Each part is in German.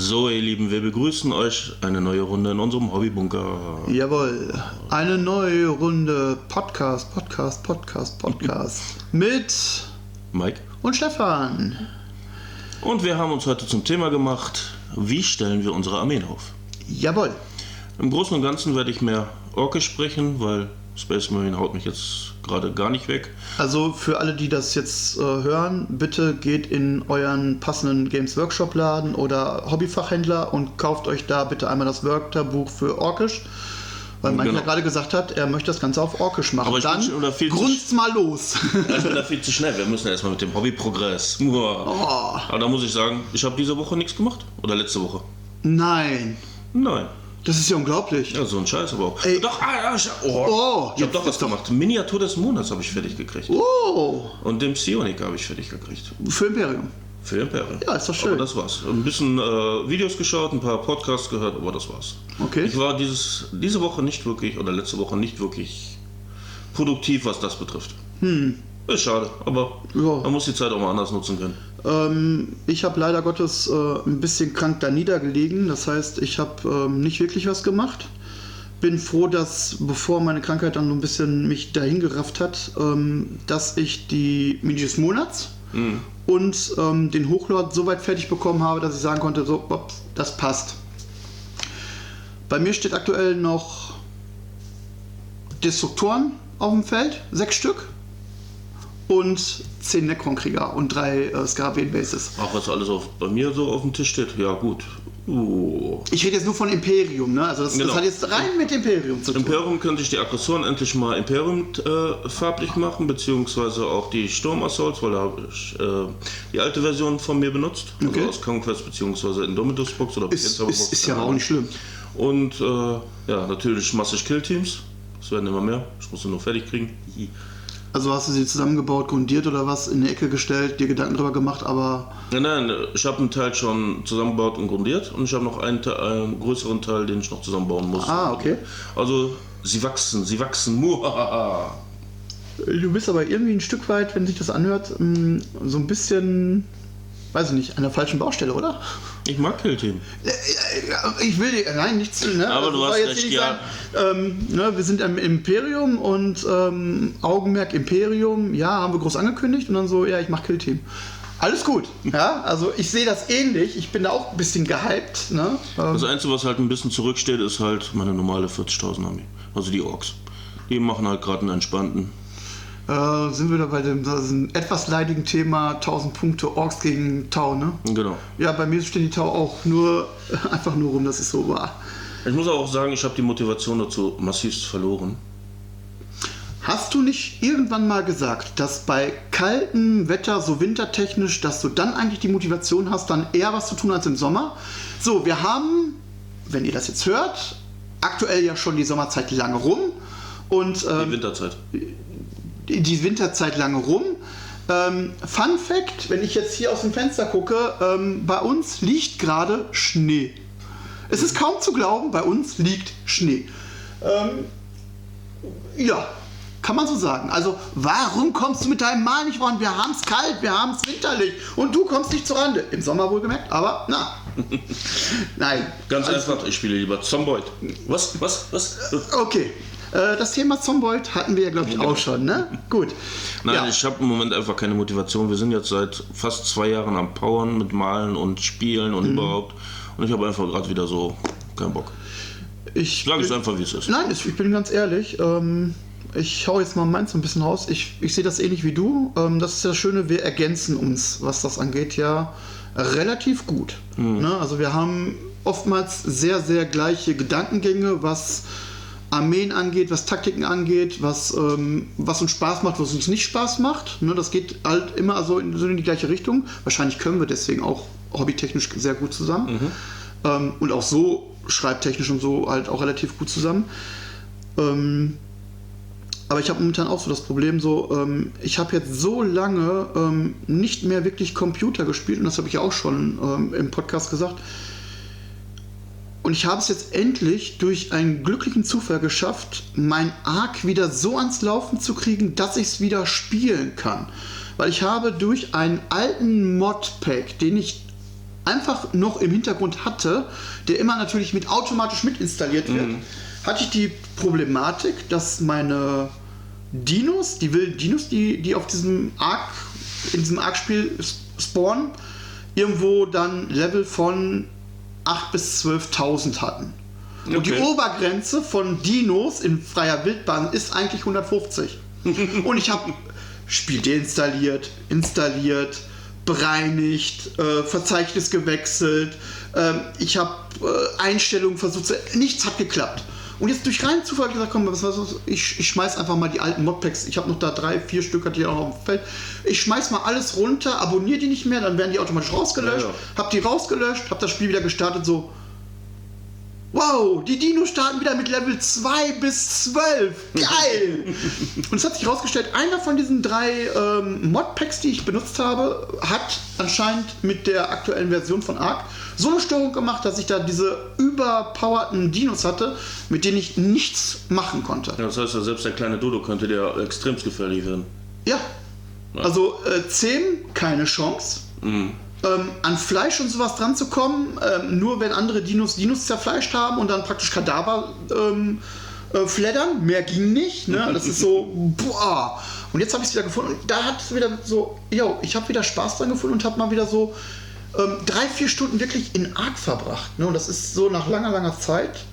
So, ihr Lieben, wir begrüßen euch eine neue Runde in unserem Hobbybunker. Jawohl, eine neue Runde Podcast, Podcast, Podcast, Podcast mit Mike. und Stefan. Und wir haben uns heute zum Thema gemacht, wie stellen wir unsere Armeen auf? Jawohl. Im Großen und Ganzen werde ich mehr Orke sprechen, weil Space Marine haut mich jetzt gerade gar nicht weg. Also für alle, die das jetzt äh, hören, bitte geht in euren passenden Games Workshop Laden oder Hobbyfachhändler und kauft euch da bitte einmal das Wörterbuch für Orkisch. Weil Mike Genau. ja gerade gesagt hat, er möchte das Ganze auf Orkisch machen. Aber Dann schon- oder viel zu- grunzt mal los. Ich bin da viel zu schnell. Wir müssen erstmal mit dem Hobbyprogress. Oh, Aber da muss ich sagen, ich habe diese Woche nichts gemacht. Oder letzte Woche. nein, Nein. Das ist ja unglaublich. Ja, so ein Scheiß aber auch. Ey. Doch, ah, ja, ich, oh, Oh, ich habe jetzt doch was gemacht. Miniatur des Monats habe ich fertig gekriegt. Oh, Und den Psionik habe ich fertig gekriegt. für Imperium. Für Imperium. Ja, ist doch schön. Aber das war's. Ein bisschen äh, Videos geschaut, ein paar Podcasts gehört, aber das war's. Okay. Ich war dieses, diese Woche nicht wirklich, oder letzte Woche nicht wirklich produktiv, was das betrifft. Hm. Ist schade, aber Ja. man muss die Zeit auch mal anders nutzen können. Ähm, ich habe leider Gottes äh, ein bisschen krank da niedergelegen. Das heißt, ich habe ähm, nicht wirklich was gemacht. Bin froh, dass bevor meine Krankheit dann so ein bisschen mich dahin gerafft hat, ähm, dass ich die Mini des Monats und ähm, den Hochlord so weit fertig bekommen habe, dass ich sagen konnte, so, ups, das passt. Bei mir steht aktuell noch Destruktoren auf dem Feld, sechs Stück und zehn Necron-Krieger und drei äh, Skarabäen-Bases. Auch was alles auf, bei mir so auf dem Tisch steht, ja gut. Uh. Ich rede jetzt nur von Imperium, ne? Also das, Genau. das hat jetzt rein mit Imperium zu tun. Imperium könnte ich die Aggressoren endlich mal Imperium äh, farblich machen, beziehungsweise auch die Sturm Assaults, weil da habe ich äh, die alte Version von mir benutzt. Okay. Also aus Conquest beziehungsweise Indomitus Box oder ist, ist, Box, ist ja auch nicht schlimm. Und äh, ja, natürlich massig Killteams. Es werden immer mehr. Ich muss sie nur fertig kriegen. Also hast du sie zusammengebaut, grundiert oder was, in die Ecke gestellt, dir Gedanken drüber gemacht, aber Nein, nein, ich habe einen Teil schon zusammengebaut und grundiert und ich habe noch einen, einen größeren Teil, den ich noch zusammenbauen muss. Ah, okay. Also, sie wachsen, sie wachsen. Muhahaha. du bist aber irgendwie ein Stück weit, wenn sich das anhört, mh, so ein bisschen, weiß ich nicht, an der falschen Baustelle, oder? Ich mag Killteam. Äh, äh, Ich will dir, nein, nichts, ne? Aber du soll hast jetzt recht, ja. Sagen, ähm, ne, wir sind im Imperium und ähm, Augenmerk Imperium, ja, haben wir groß angekündigt und dann so, ja, ich mach Killteam. Alles gut, ja, also ich sehe das ähnlich, ich bin da auch ein bisschen gehypt, ne? Ähm, Das Einzige, was halt ein bisschen zurücksteht, ist halt meine normale 40.000 Armee. Also die Orks. Die machen halt gerade einen entspannten. Äh, sind wir da bei dem das ist etwas leidigen Thema 1000 Punkte Orks gegen Tau, ne? Genau. Ja, bei mir stehen die Tau auch nur einfach nur rum, dass es so war. Ich muss auch sagen, ich habe die Motivation dazu massivst verloren. Hast du nicht irgendwann mal gesagt, dass bei kaltem Wetter, so wintertechnisch, dass du dann eigentlich die Motivation hast, dann eher was zu tun als im Sommer? So, wir haben, wenn ihr das jetzt hört, aktuell ja schon die Sommerzeit lange rum und Die ähm, Winterzeit. Die Winterzeit lange rum. Ähm, Fun Fact, wenn ich jetzt hier aus dem Fenster gucke, ähm, bei uns liegt gerade Schnee. Es ist kaum zu glauben, bei uns liegt Schnee. Ähm, ja, kann man so sagen. Also, warum kommst du mit deinem Mal nicht voran? Wir haben es kalt, wir haben es winterlich und du kommst nicht zur Rande. Im Sommer wohlgemerkt, aber na. Nein. Ganz Alles einfach, ich spiele lieber Zomboid. Was? Was? Was? Okay. Äh, Das Thema Zomboid hatten wir ja, glaube ich, auch schon, ne? Gut. Nein, ja. ich habe im Moment einfach keine Motivation. Wir sind jetzt seit fast zwei Jahren am Powern mit Malen und Spielen Mhm. und überhaupt. Und ich habe einfach gerade wieder so keinen Bock. ich Sag ich bin- einfach, wie es ist. Nein, ich bin ganz ehrlich. Ähm, ich hau jetzt mal meins so ein bisschen raus. Ich, ich sehe das ähnlich wie du. Ähm, das ist das Schöne, wir ergänzen uns, was das angeht, ja relativ gut. Ne? Also wir haben oftmals sehr, sehr gleiche Gedankengänge, was Armeen angeht, was Taktiken angeht, was, ähm, was uns Spaß macht, was uns nicht Spaß macht. Ne? Das geht halt immer so in, so in die gleiche Richtung. Wahrscheinlich können wir deswegen auch hobbytechnisch sehr gut zusammen. Ähm, und auch so schreibtechnisch und so halt auch relativ gut zusammen. Ähm, aber ich habe momentan auch so das Problem, so ähm, ich habe jetzt so lange ähm, nicht mehr wirklich Computer gespielt und das habe ich ja auch schon ähm, im Podcast gesagt. Und ich habe es jetzt endlich durch einen glücklichen Zufall geschafft, mein Arc wieder so ans Laufen zu kriegen, dass ich es wieder spielen kann. Weil ich habe durch einen alten Modpack, den ich einfach noch im Hintergrund hatte, der immer natürlich mit automatisch mit installiert wird, hatte ich die Problematik, dass meine Dinos, die wilden Dinos, die, die auf diesem Arc, in diesem Arc-Spiel spawnen, irgendwo dann Level von 8.000 bis 12.000 hatten. Und die Okay. Obergrenze von Dinos in freier Wildbahn ist eigentlich 150. Und ich habe Spiel deinstalliert, installiert, bereinigt, äh, Verzeichnis gewechselt. Ähm, ich habe äh, Einstellungen versucht. zu- Nichts hat geklappt. Und jetzt durch reinen Zufall gesagt, komm, was, was, was, ich, ich schmeiß einfach mal die alten Modpacks. Ich habe noch da drei, vier Stück, hatte ich auch noch auf dem Feld. Ich schmeiß mal alles runter, abonniere die nicht mehr, dann werden die automatisch rausgelöscht. Ja, ja. Hab die rausgelöscht, hab das Spiel wieder gestartet, so. Wow, die Dinos starten wieder mit Level 2 bis 12. Geil! Und es hat sich herausgestellt, einer von diesen drei ähm, Modpacks, die ich benutzt habe, hat anscheinend mit der aktuellen Version von Ark so eine Störung gemacht, dass ich da diese überpowerten Dinos hatte, mit denen ich nichts machen konnte. Ja, das heißt ja, selbst der kleine Dodo könnte dir extrem gefährlich werden. Ja. Also äh, 10, keine Chance. Mhm. Ähm, an Fleisch und sowas dran zu kommen, ähm, nur wenn andere Dinos Dinos zerfleischt haben und dann praktisch Kadaver ähm, äh, fleddern, mehr ging nicht. Ne? Das ist so, boah. Und jetzt habe ich es wieder gefunden und da hat es wieder so, yo, ich habe wieder Spaß dran gefunden und habe mal wieder so ähm, drei, vier Stunden wirklich in Arc verbracht. Ne? Und das ist so nach langer, langer Zeit,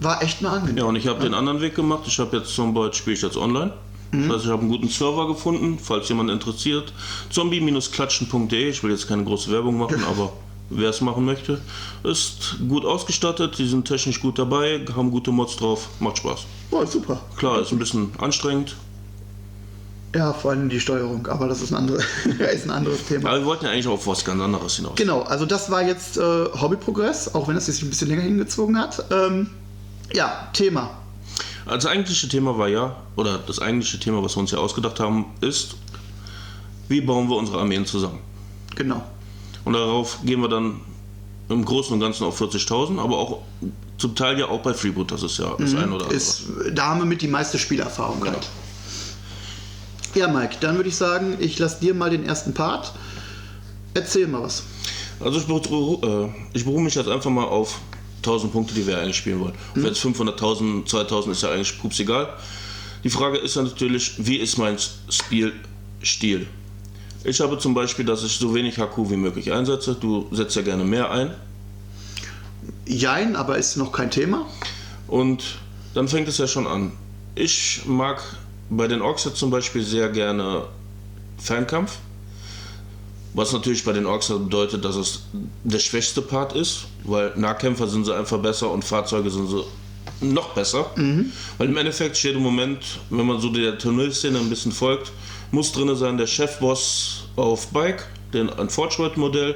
war echt mal angenehm. Ja, und ich habe den anderen Weg gemacht. Ich habe jetzt zum Beispiel spiele ich jetzt online. Das heißt, ich habe einen guten Server gefunden, falls jemand interessiert. Zombie-klatschen.de. Ich will jetzt keine große Werbung machen, aber wer es machen möchte, ist gut ausgestattet. Die sind technisch gut dabei, haben gute Mods drauf, macht Spaß. Boah, super. Klar, ist ein bisschen anstrengend. Ja, vor allem die Steuerung, aber das ist ein, andere, ist ein anderes Thema. Aber wir wollten ja eigentlich auf was ganz anderes hinaus. Genau, also das war jetzt äh, Hobbyprogress, auch wenn es sich ein bisschen länger hingezogen hat. Ähm, ja, Thema. Also Das eigentliche Thema war ja, oder das eigentliche Thema, was wir uns ja ausgedacht haben, ist, wie bauen wir unsere Armeen zusammen? Genau. Und darauf gehen wir dann im Großen und Ganzen auf 40.000, aber auch zum Teil ja auch bei Freeboot, das ist ja das eine oder andere. Ist, da haben wir mit die meiste Spielerfahrung halt. Ja, Mike, dann würde ich sagen, ich lasse dir mal den ersten Part. Erzähl mal was. Also ich beruhe, äh, ich beruhe mich jetzt einfach mal auf 1000 Punkte, die wir eigentlich spielen wollen. Ob jetzt 500.000, 2000 ist ja eigentlich pups egal. Die Frage ist ja natürlich, wie ist mein Spielstil? Ich habe zum Beispiel, dass ich so wenig HQ wie möglich einsetze. Du setzt ja gerne mehr ein. Jein, aber ist noch kein Thema. Und dann fängt es ja schon an. Ich mag bei den Orks jetzt zum Beispiel sehr gerne Fernkampf. Was natürlich bei den Orks bedeutet, dass es der schwächste Part ist, weil Nahkämpfer sind sie einfach besser und Fahrzeuge sind sie noch besser. Weil im Endeffekt steht im Moment, wenn man so der Turnierszene ein bisschen folgt, muss drin sein der Chefboss auf Bike, den, ein Forge-Modell.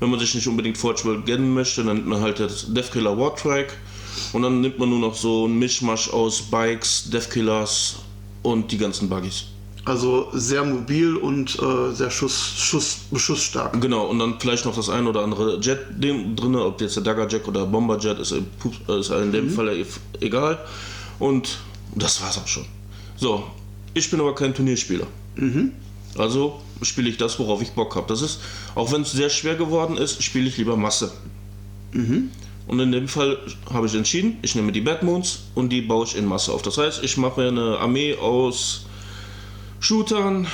Wenn man sich nicht unbedingt Forge gönnen möchte, dann nimmt man halt das Deathkiller Wartrack und dann nimmt man nur noch so ein Mischmasch aus Bikes, Deathkillers und die ganzen Buggies. Also sehr mobil und äh, sehr schuss, schuss, schussstark. Genau, und dann vielleicht noch das ein oder andere Jet drin, ob jetzt der Dagger Jack oder Bomber Jet ist, ist in dem Fall egal. Und das war's auch schon. So, ich bin aber kein Turnierspieler. Also spiele ich das, worauf ich Bock habe. Das ist, auch wenn es sehr schwer geworden ist, spiele ich lieber Masse. Und in dem Fall habe ich entschieden, ich nehme die Bad Moons und die baue ich in Masse auf. Das heißt, ich mache mir eine Armee aus Shootern,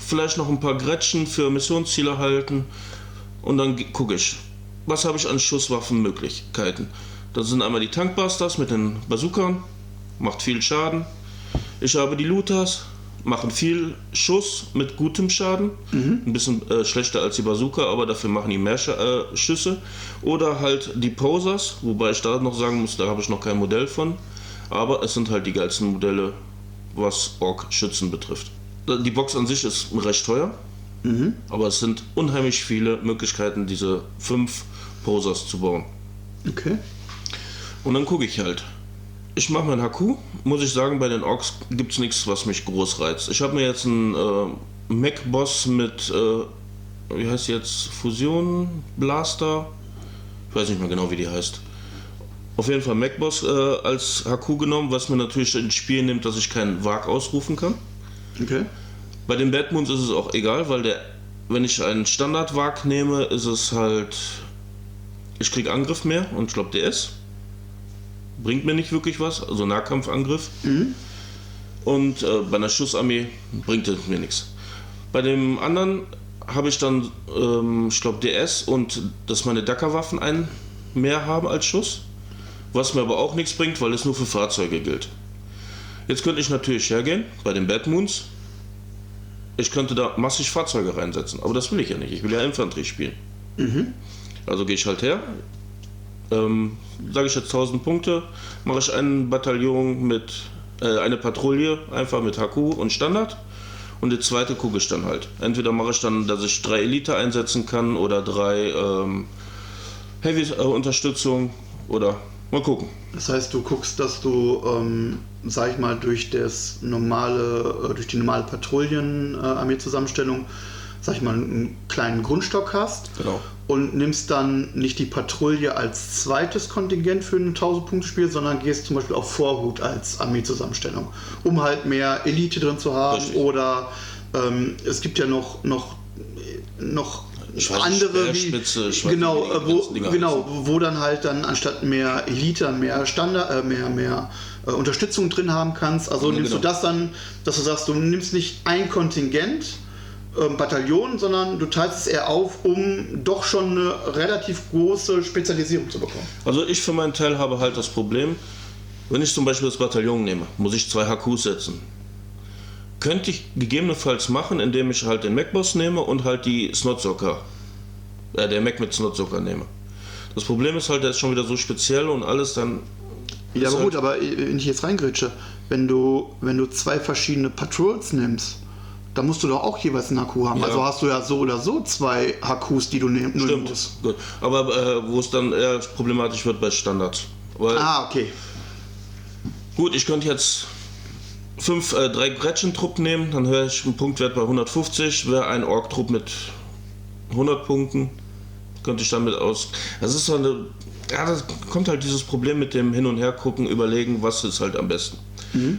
vielleicht noch ein paar Gretchen für Missionsziele halten und dann gucke ich, was habe ich an Schusswaffenmöglichkeiten. Das sind einmal die Tankbusters mit den Bazookan, macht viel Schaden. Ich habe die Looters, machen viel Schuss mit gutem Schaden. Ein bisschen äh, schlechter als die Bazooka, aber dafür machen die mehr Sch äh, Schüsse. Oder halt die Posers, wobei ich da noch sagen muss, da habe ich noch kein Modell von. Aber es sind halt die geilsten Modelle, was Ork-Schützen betrifft. Die Box an sich ist recht teuer, aber es sind unheimlich viele Möglichkeiten, diese fünf Posers zu bauen. Okay. Und dann gucke ich halt. Ich mache mein HQ. Muss ich sagen, bei den Orks gibt es nichts, was mich groß reizt. Ich habe mir jetzt einen äh, Mech-Boss mit, äh, wie heißt die jetzt, Fusion Blaster. Ich weiß nicht mehr genau, wie die heißt. Auf jeden Fall Mech-Boss äh, als HQ genommen, was mir natürlich ins Spiel nimmt, dass ich keinen Wag ausrufen kann. Okay. Bei den Bad Moons ist es auch egal, weil der wenn ich einen Standardwag nehme, ist es halt, ich krieg Angriff mehr und ich glaube DS. Bringt mir nicht wirklich was, also Nahkampfangriff. Und äh, bei einer Schussarmee bringt es mir nichts. Bei dem anderen habe ich dann, ähm, ich glaube, DS und dass meine Dackerwaffen einen mehr haben als Schuss. Was mir aber auch nichts bringt, weil es nur für Fahrzeuge gilt. Jetzt könnte ich natürlich hergehen bei den Bad Moons. Ich könnte da massig Fahrzeuge reinsetzen, aber das will ich ja nicht. Ich will ja Infanterie spielen. Also gehe ich halt her, ähm, sage ich jetzt 1000 Punkte, mache ich ein Bataillon mit, äh, eine Patrouille einfach mit HQ und Standard und die zweite gucke ich dann halt. Entweder mache ich dann, dass ich drei Elite einsetzen kann oder drei ähm, Heavy-Unterstützung oder mal gucken. Das heißt, du guckst, dass du, ähm, sag ich mal, durch das normale, äh, durch die normale Patrouillen-Armee-Zusammenstellung, sag ich mal, einen kleinen Grundstock hast. Genau. Und nimmst dann nicht die Patrouille als zweites Kontingent für ein 1000-Punkte-Spiel, sondern gehst zum Beispiel auf Vorhut als Armee-Zusammenstellung, um halt mehr Elite drin zu haben. Richtig. Oder ähm, es gibt ja noch, noch, noch andere wie, genau, nicht, wie äh, wo, genau, wo dann halt dann anstatt mehr Elite mehr Standard, äh, mehr, mehr äh, Unterstützung drin haben kannst. Also Ja, nimmst genau. du das dann, dass du sagst, du nimmst nicht ein Kontingent, ähm, Bataillon, sondern du teilst es eher auf, um doch schon eine relativ große Spezialisierung zu bekommen. Also ich für meinen Teil habe halt das Problem, wenn ich zum Beispiel das Bataillon nehme, muss ich zwei HQs setzen. Könnte ich gegebenenfalls machen, indem ich halt den Mac-Boss nehme und halt die Snotzocker, äh, der Mac mit Snotzocker nehme. Das Problem ist halt, der ist schon wieder so speziell und alles dann. Ja, aber halt, gut, aber wenn ich jetzt reingrätsche, wenn du, wenn du zwei verschiedene Patrols nimmst, dann musst du doch auch jeweils einen HQ haben. Ja. Also hast du ja so oder so zwei HQs, die du nehmen Stimmt. musst. Gut. Aber äh, wo es dann eher problematisch wird bei Standards. Weil, Ah, okay. Gut, ich könnte jetzt fünf, äh, drei Gretchen-Trupp nehmen, dann wäre ich einen Punktwert bei 150, wäre ein Ork-Trupp mit 100 Punkten, könnte ich damit aus. Das ist so eine. Ja, da kommt halt dieses Problem mit dem Hin- und Hergucken, überlegen, was ist halt am besten.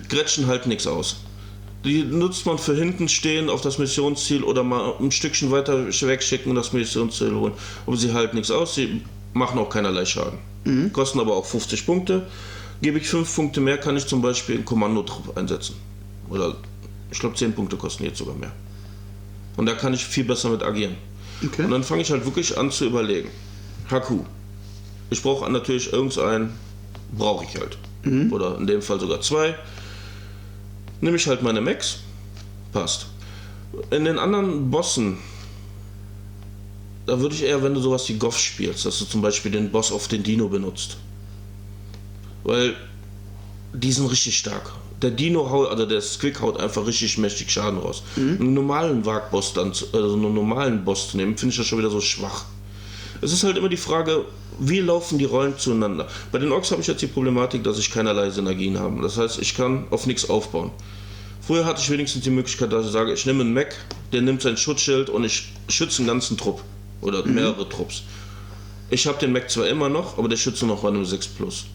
Gretchen halt nichts aus. Die nutzt man für hinten stehen auf das Missionsziel oder mal ein Stückchen weiter wegschicken und das Missionsziel holen. Aber sie halt nichts aus, sie machen auch keinerlei Schaden. Kosten aber auch 50 Punkte. Gebe ich 5 Punkte mehr, kann ich zum Beispiel einen Kommandotrupp einsetzen. Oder ich glaube 10 Punkte kosten jetzt sogar mehr. Und da kann ich viel besser mit agieren. okay. Und dann fange ich halt wirklich an zu überlegen. HQ. Ich brauche natürlich irgendeinen, brauche ich halt. Oder in dem Fall sogar zwei. Nehme ich halt meine Max. Passt. In den anderen Bossen, da würde ich eher, wenn du sowas wie Goff spielst, dass du zum Beispiel den Boss auf den Dino benutzt. Weil die sind richtig stark. Der Dino haut, also der Squick haut einfach richtig mächtig Schaden raus. Einen normalen Wagboss dann, zu- also einen normalen Boss zu nehmen, finde ich das schon wieder so schwach. Es ist halt immer die Frage, wie laufen die Rollen zueinander. Bei den Orks habe ich jetzt die Problematik, dass ich keinerlei Synergien habe. Das heißt, ich kann auf nichts aufbauen. Früher hatte ich wenigstens die Möglichkeit, dass ich sage, ich nehme einen Mac, der nimmt sein Schutzschild und ich schütze einen ganzen Trupp. Oder mehrere Trupps. Ich habe den Mac zwar immer noch, aber der schützt nur noch bei einem 6 Plus.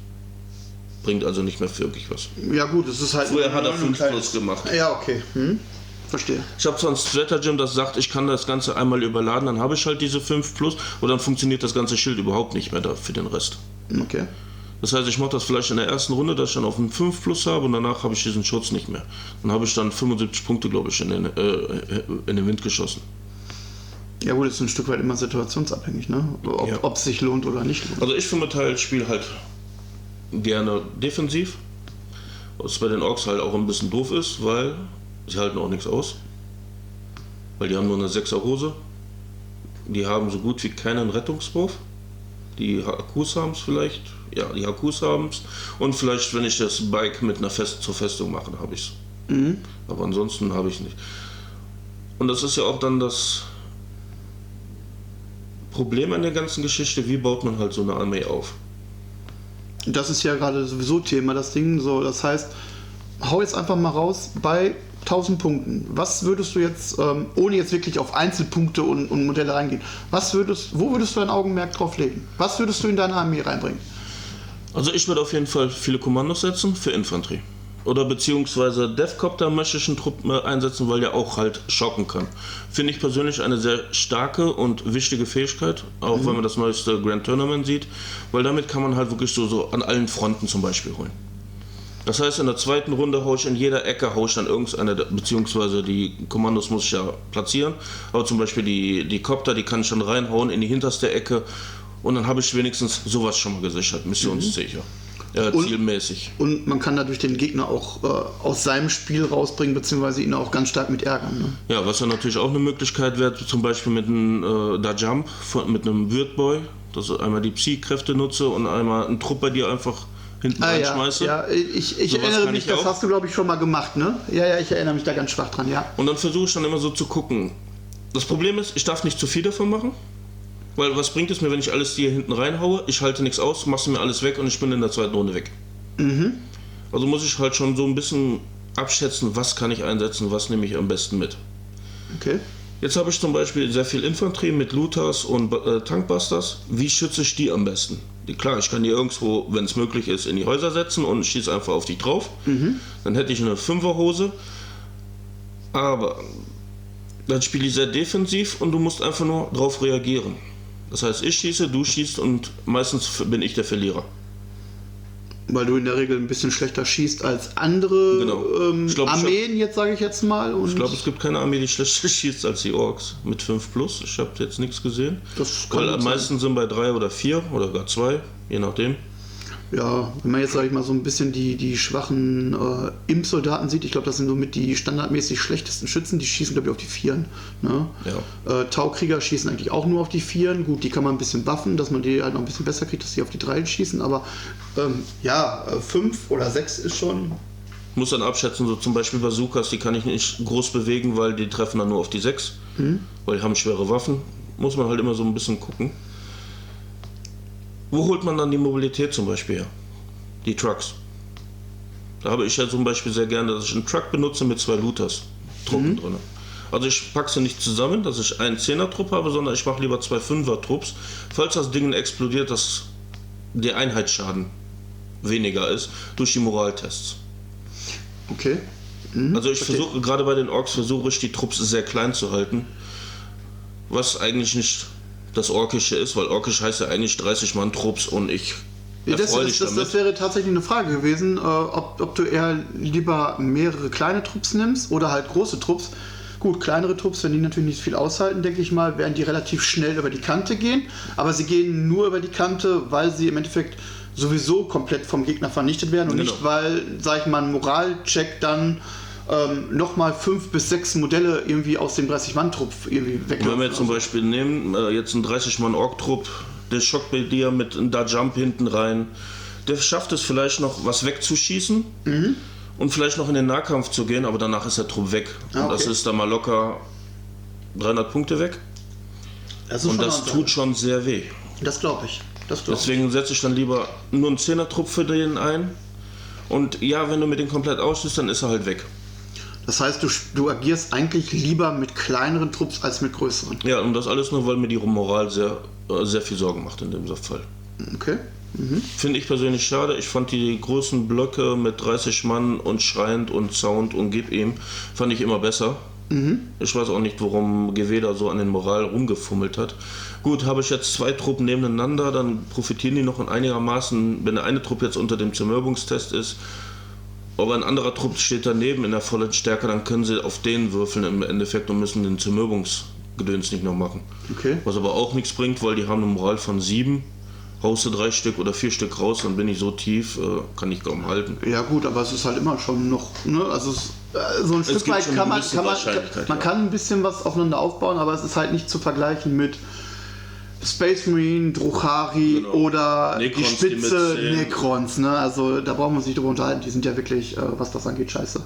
Bringt also nicht mehr wirklich was. Ja gut, es ist halt... Früher hat er ein 5 kleines- Plus gemacht. Ja, okay. Hm? Verstehe. Ich habe zwar ein Stratagem, das sagt, ich kann das Ganze einmal überladen, dann habe ich halt diese 5 Plus und dann funktioniert das ganze Schild überhaupt nicht mehr da für den Rest. Okay. Das heißt, ich mache das vielleicht in der ersten Runde, dass ich dann auf einen 5 Plus habe und danach habe ich diesen Schutz nicht mehr. Dann habe ich dann 75 Punkte, glaube ich, in den, äh, in den Wind geschossen. Ja gut, ist ein Stück weit immer situationsabhängig, ne? Ob Ja. es sich lohnt oder nicht lohnt. Also ich für meinen Teil spiele halt gerne defensiv. Was bei den Orks halt auch ein bisschen doof ist, weil sie halten auch nichts aus. Weil die haben nur eine 6er Hose. Die haben so gut wie keinen Rettungswurf. Die HQs haben es vielleicht. Ja, die HQs haben es. Und vielleicht, wenn ich das Bike mit einer Fest zur Festung mache, habe ich es. Aber ansonsten habe ich nicht. Und das ist ja auch dann das Problem an der ganzen Geschichte, wie baut man halt so eine Armee auf? Das ist ja gerade sowieso Thema, das Ding. So, das heißt, hau jetzt einfach mal raus bei 1000 Punkten. Was würdest du jetzt, ähm, ohne jetzt wirklich auf Einzelpunkte und, und Modelle reingehen, was würdest, wo würdest du dein Augenmerk drauf legen? Was würdest du in deine Armee reinbringen? Also ich würde auf jeden Fall viele Kommandos setzen für Infanterie. Oder beziehungsweise Deathcopter möchte ich einen Trupp äh, einsetzen, weil der auch halt schocken kann. Finde ich persönlich eine sehr starke und wichtige Fähigkeit, auch mhm. wenn man das neueste Grand Tournament sieht, weil damit kann man halt wirklich so, so an allen Fronten zum Beispiel holen. Das heißt, in der zweiten Runde haue ich in jeder Ecke haue ich dann irgendeine, beziehungsweise die Kommandos muss ich ja platzieren, aber zum Beispiel die, die Copter, die kann ich dann reinhauen in die hinterste Ecke und dann habe ich wenigstens sowas schon mal gesichert, missionssicher. Mhm. Äh, zielmäßig. Und man kann dadurch den Gegner auch äh, aus seinem Spiel rausbringen, beziehungsweise ihn auch ganz stark mit ärgern. Ne? Ja, was ja natürlich auch eine Möglichkeit wäre, zum Beispiel mit einem äh, Da Jump, mit einem Wordboy, dass ich einmal die Psy-Kräfte nutze und einmal einen Trupp bei dir einfach hinten ah, reinschmeiße. Ja, ja. ich, ich erinnere mich, ich das hast du glaube ich schon mal gemacht, ne? Ja, ja, ich erinnere mich da ganz schwach dran, ja. Und dann versuche ich dann immer so zu gucken. Das Problem ist, ich darf nicht zu viel davon machen. Weil was bringt es mir, wenn ich alles hier hinten reinhaue? Ich halte nichts aus, machst du mir alles weg und ich bin in der zweiten Runde weg. Mhm. Also muss ich halt schon so ein bisschen abschätzen, was kann ich einsetzen, was nehme ich am besten mit. Okay. Jetzt habe ich zum Beispiel sehr viel Infanterie mit Looters und äh, Tankbusters. Wie schütze ich die am besten? Klar, ich kann die irgendwo, wenn es möglich ist, in die Häuser setzen und schieße einfach auf die drauf. Mhm. Dann hätte ich eine Fünferhose. Aber dann spiele ich sehr defensiv und du musst einfach nur darauf reagieren. Das heißt, ich schieße, du schießt und meistens bin ich der Verlierer. Weil du in der Regel ein bisschen schlechter schießt als andere genau. ähm, glaub, Armeen, jetzt sage ich jetzt mal. Ich glaube, es gibt keine Armee, die schlechter schießt als die Orks mit 5 plus. Ich habe jetzt nichts gesehen. Das Weil am meisten sind bei 3 oder 4 oder gar 2, je nachdem ja, wenn man jetzt, sage ich mal, so ein bisschen die, die schwachen äh, Imp-Soldaten sieht, ich glaube, das sind somit die standardmäßig schlechtesten Schützen, die schießen, glaube ich, auf die Vieren. Ne? Ja. Äh, Taukrieger schießen eigentlich auch nur auf die Vieren. Gut, die kann man ein bisschen buffen, dass man die halt noch ein bisschen besser kriegt, dass sie auf die Dreien schießen, aber ähm, ja, äh, fünf oder sechs ist schon. Muss dann abschätzen, so zum Beispiel Bazookas, die kann ich nicht groß bewegen, weil die treffen dann nur auf die sechs, mhm. weil die haben schwere Waffen. Muss man halt immer so ein bisschen gucken. Wo holt man dann die Mobilität zum Beispiel her? Die Trucks. Da habe ich ja zum Beispiel sehr gerne, dass ich einen Truck benutze mit zwei Looters Truppen mhm. drin. Also ich packe sie nicht zusammen, dass ich einen Zehner-Trupp habe, sondern ich mache lieber zwei Fünfer-Trupps. Falls das Ding explodiert, dass der Einheitsschaden weniger ist durch die Moraltests. Okay. Mhm. Also ich okay. versuche, gerade bei den Orks versuche ich die Trupps sehr klein zu halten. Was eigentlich nicht das Orkische ist, weil Orkisch heißt ja eigentlich 30 Mann Trupps und ich das, das, das, das, wäre tatsächlich eine Frage gewesen, äh, ob, ob, du eher lieber mehrere kleine Trupps nimmst oder halt große Trupps. Gut, kleinere Trupps, wenn die natürlich nicht viel aushalten, denke ich mal, werden die relativ schnell über die Kante gehen. Aber sie gehen nur über die Kante, weil sie im Endeffekt sowieso komplett vom Gegner vernichtet werden und genau. nicht, weil, sag ich mal, ein Moralcheck dann ähm, nochmal fünf bis sechs Modelle irgendwie aus dem 30-Mann-Trupp irgendwie weg. Wenn wir jetzt zum Beispiel nehmen, äh, jetzt ein 30-Mann-Ork-Trupp, der schockt bei dir mit einem Da Jump hinten rein, der schafft es vielleicht noch was wegzuschießen. Mhm. Und vielleicht noch in den Nahkampf zu gehen, aber danach ist der Trupp weg. Ah, okay. Und das ist dann mal locker 300 Punkte weg. Das und das tut schon sehr weh. Das glaube ich. Das glaub Deswegen setze ich dann lieber nur einen 10er-Trupp für den ein. Und ja, wenn du mit den komplett ausschließt, dann ist er halt weg. Das heißt, du, du agierst eigentlich lieber mit kleineren Trupps als mit größeren. Ja, und das alles nur, weil mir die Moral sehr, äh, sehr viel Sorgen macht in dem Fall. Okay. Mhm. Finde ich persönlich schade. Ich fand die großen Blöcke mit 30 Mann und schreiend und Sound und gib ihm, fand ich immer besser. Mhm. Ich weiß auch nicht, warum Geweder so an den Moral rumgefummelt hat. Gut, habe ich jetzt zwei Truppen nebeneinander, dann profitieren die noch in einigermaßen, wenn der eine Truppe jetzt unter dem Zermürbungstest ist, aber ein anderer Trupp steht daneben in der vollen Stärke, dann können sie auf den würfeln im Endeffekt und müssen den Zermürbungsgedöns nicht noch machen. Okay. Was aber auch nichts bringt, weil die haben eine Moral von sieben. Haust du drei Stück oder vier Stück raus, dann bin ich so tief, äh, kann ich kaum halten. Ja gut, aber es ist halt immer schon noch, ne? also es, äh, so ein Stück weit kann man, kann man, man kann ein bisschen was aufeinander aufbauen, aber es ist halt nicht zu vergleichen mit Space Marine, Druchari genau. oder Necrons, die Spitze die Necrons. Ne? Also da brauchen wir uns nicht drüber unterhalten. Die sind ja wirklich, äh, was das angeht, scheiße.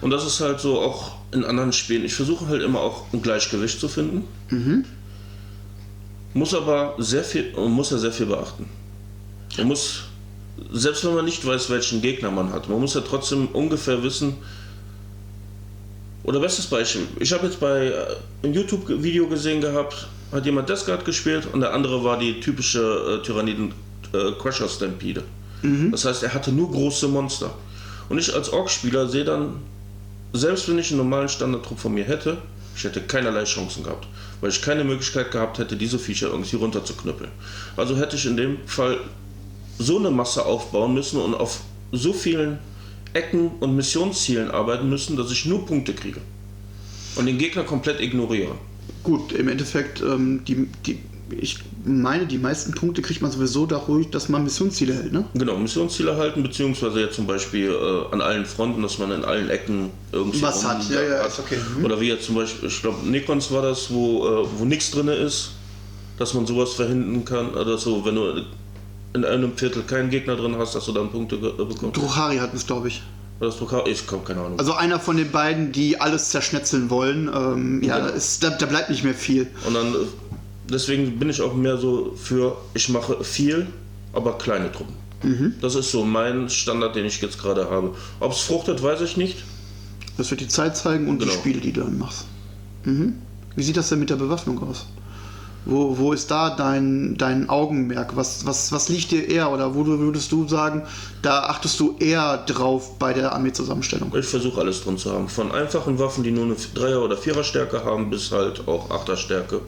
Und das ist halt so auch in anderen Spielen. Ich versuche halt immer auch ein Gleichgewicht zu finden. Mhm. Muss aber sehr viel, muss ja sehr viel beachten. Man muss, selbst wenn man nicht weiß, welchen Gegner man hat, man muss ja trotzdem ungefähr wissen, oder bestes Beispiel, ich habe jetzt bei äh, einem YouTube-Video gesehen gehabt, hat jemand Deathguard gespielt und der andere war die typische äh, Tyranniden äh, Crusher Stampede. Mhm. Das heißt, er hatte nur große Monster. Und ich als Ork-Spieler sehe dann, selbst wenn ich einen normalen Standardtrupp von mir hätte, ich hätte keinerlei Chancen gehabt, weil ich keine Möglichkeit gehabt hätte, diese Viecher irgendwie runterzuknüppeln. Also hätte ich in dem Fall so eine Masse aufbauen müssen und auf so vielen Ecken und Missionszielen arbeiten müssen, dass ich nur Punkte kriege. Und den Gegner komplett ignoriere. Gut, im Endeffekt, ähm, die, die, ich meine, die meisten Punkte kriegt man sowieso dadurch, dass man Missionsziele hält, ne? Genau, Missionsziele halten, beziehungsweise jetzt zum Beispiel äh, an allen Fronten, dass man in allen Ecken irgendwie Was rum- hat, ja, ja, ist okay. Mhm. Oder wie jetzt zum Beispiel, ich glaube, Necrons war das, wo, äh, wo nichts drin ist, dass man sowas verhindern kann. Oder so, wenn du in einem Viertel keinen Gegner drin hast, dass du dann Punkte bekommst. Druchari hat es, glaube ich. Oder das Pokal? Ich habe keine Ahnung. Also einer von den beiden, die alles zerschnetzeln wollen. Ähm, ja, Genau. ist, da, da bleibt nicht mehr viel. Und dann, äh, deswegen bin ich auch mehr so für, ich mache viel, aber kleine Truppen. Mhm. Das ist so mein Standard, den ich jetzt gerade habe. Ob es fruchtet, weiß ich nicht. Das wird die Zeit zeigen und Genau. die Spiele, die du dann machst. Mhm. Wie sieht das denn mit der Bewaffnung aus? Wo, wo ist da dein, dein Augenmerk? Was, was, was liegt dir eher? Oder wo würdest du sagen, da achtest du eher drauf bei der Armeezusammenstellung? Ich versuche alles drin zu haben. Von einfachen Waffen, die nur eine Dreier- oder Vierer-Stärke haben, bis halt auch Achter-Stärke.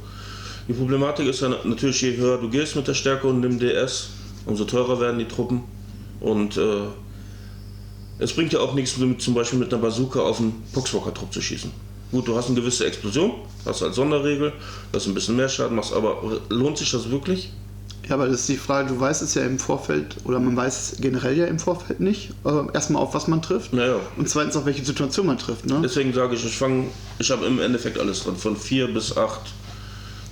Die Problematik ist ja natürlich, je höher du gehst mit der Stärke und dem DS, umso teurer werden die Truppen. Und äh, es bringt ja auch nichts, zum Beispiel mit einer Bazooka auf einen Poxwalker-Trupp zu schießen. Gut, du hast eine gewisse Explosion, hast als Sonderregel, dass du ein bisschen mehr Schaden machst, aber lohnt sich das wirklich? Ja, aber das ist die Frage, du weißt es ja im Vorfeld, oder man weiß es generell ja im Vorfeld nicht. Äh, erstmal auf was man trifft. Naja, Und zweitens auf welche Situation man trifft. Ne? Deswegen sage ich, ich fange, ich habe im Endeffekt alles drin, von 4 bis 8.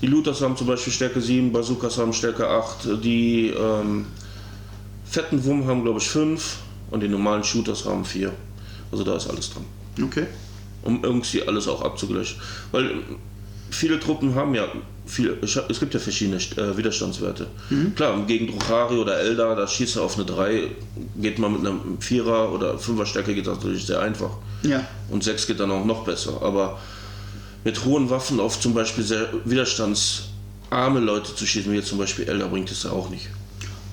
Die Looters haben zum Beispiel Stärke 7, Bazookas haben Stärke 8, die ähm, fetten Wummen haben glaube ich 5 und die normalen Shooters haben 4. Also da ist alles drin. Okay. Um irgendwie alles auch abzugleichen. Weil viele Truppen haben ja viel, es gibt ja verschiedene äh, Widerstandswerte. Klar, gegen Druchari oder Eldar, da schießt er auf eine 3, geht man mit einem 4er oder 5er Stärke geht das natürlich sehr einfach. Ja. Und 6 geht dann auch noch besser. Aber mit hohen Waffen auf zum Beispiel sehr widerstandsarme Leute zu schießen, wie jetzt zum Beispiel Elder, bringt es ja auch nicht.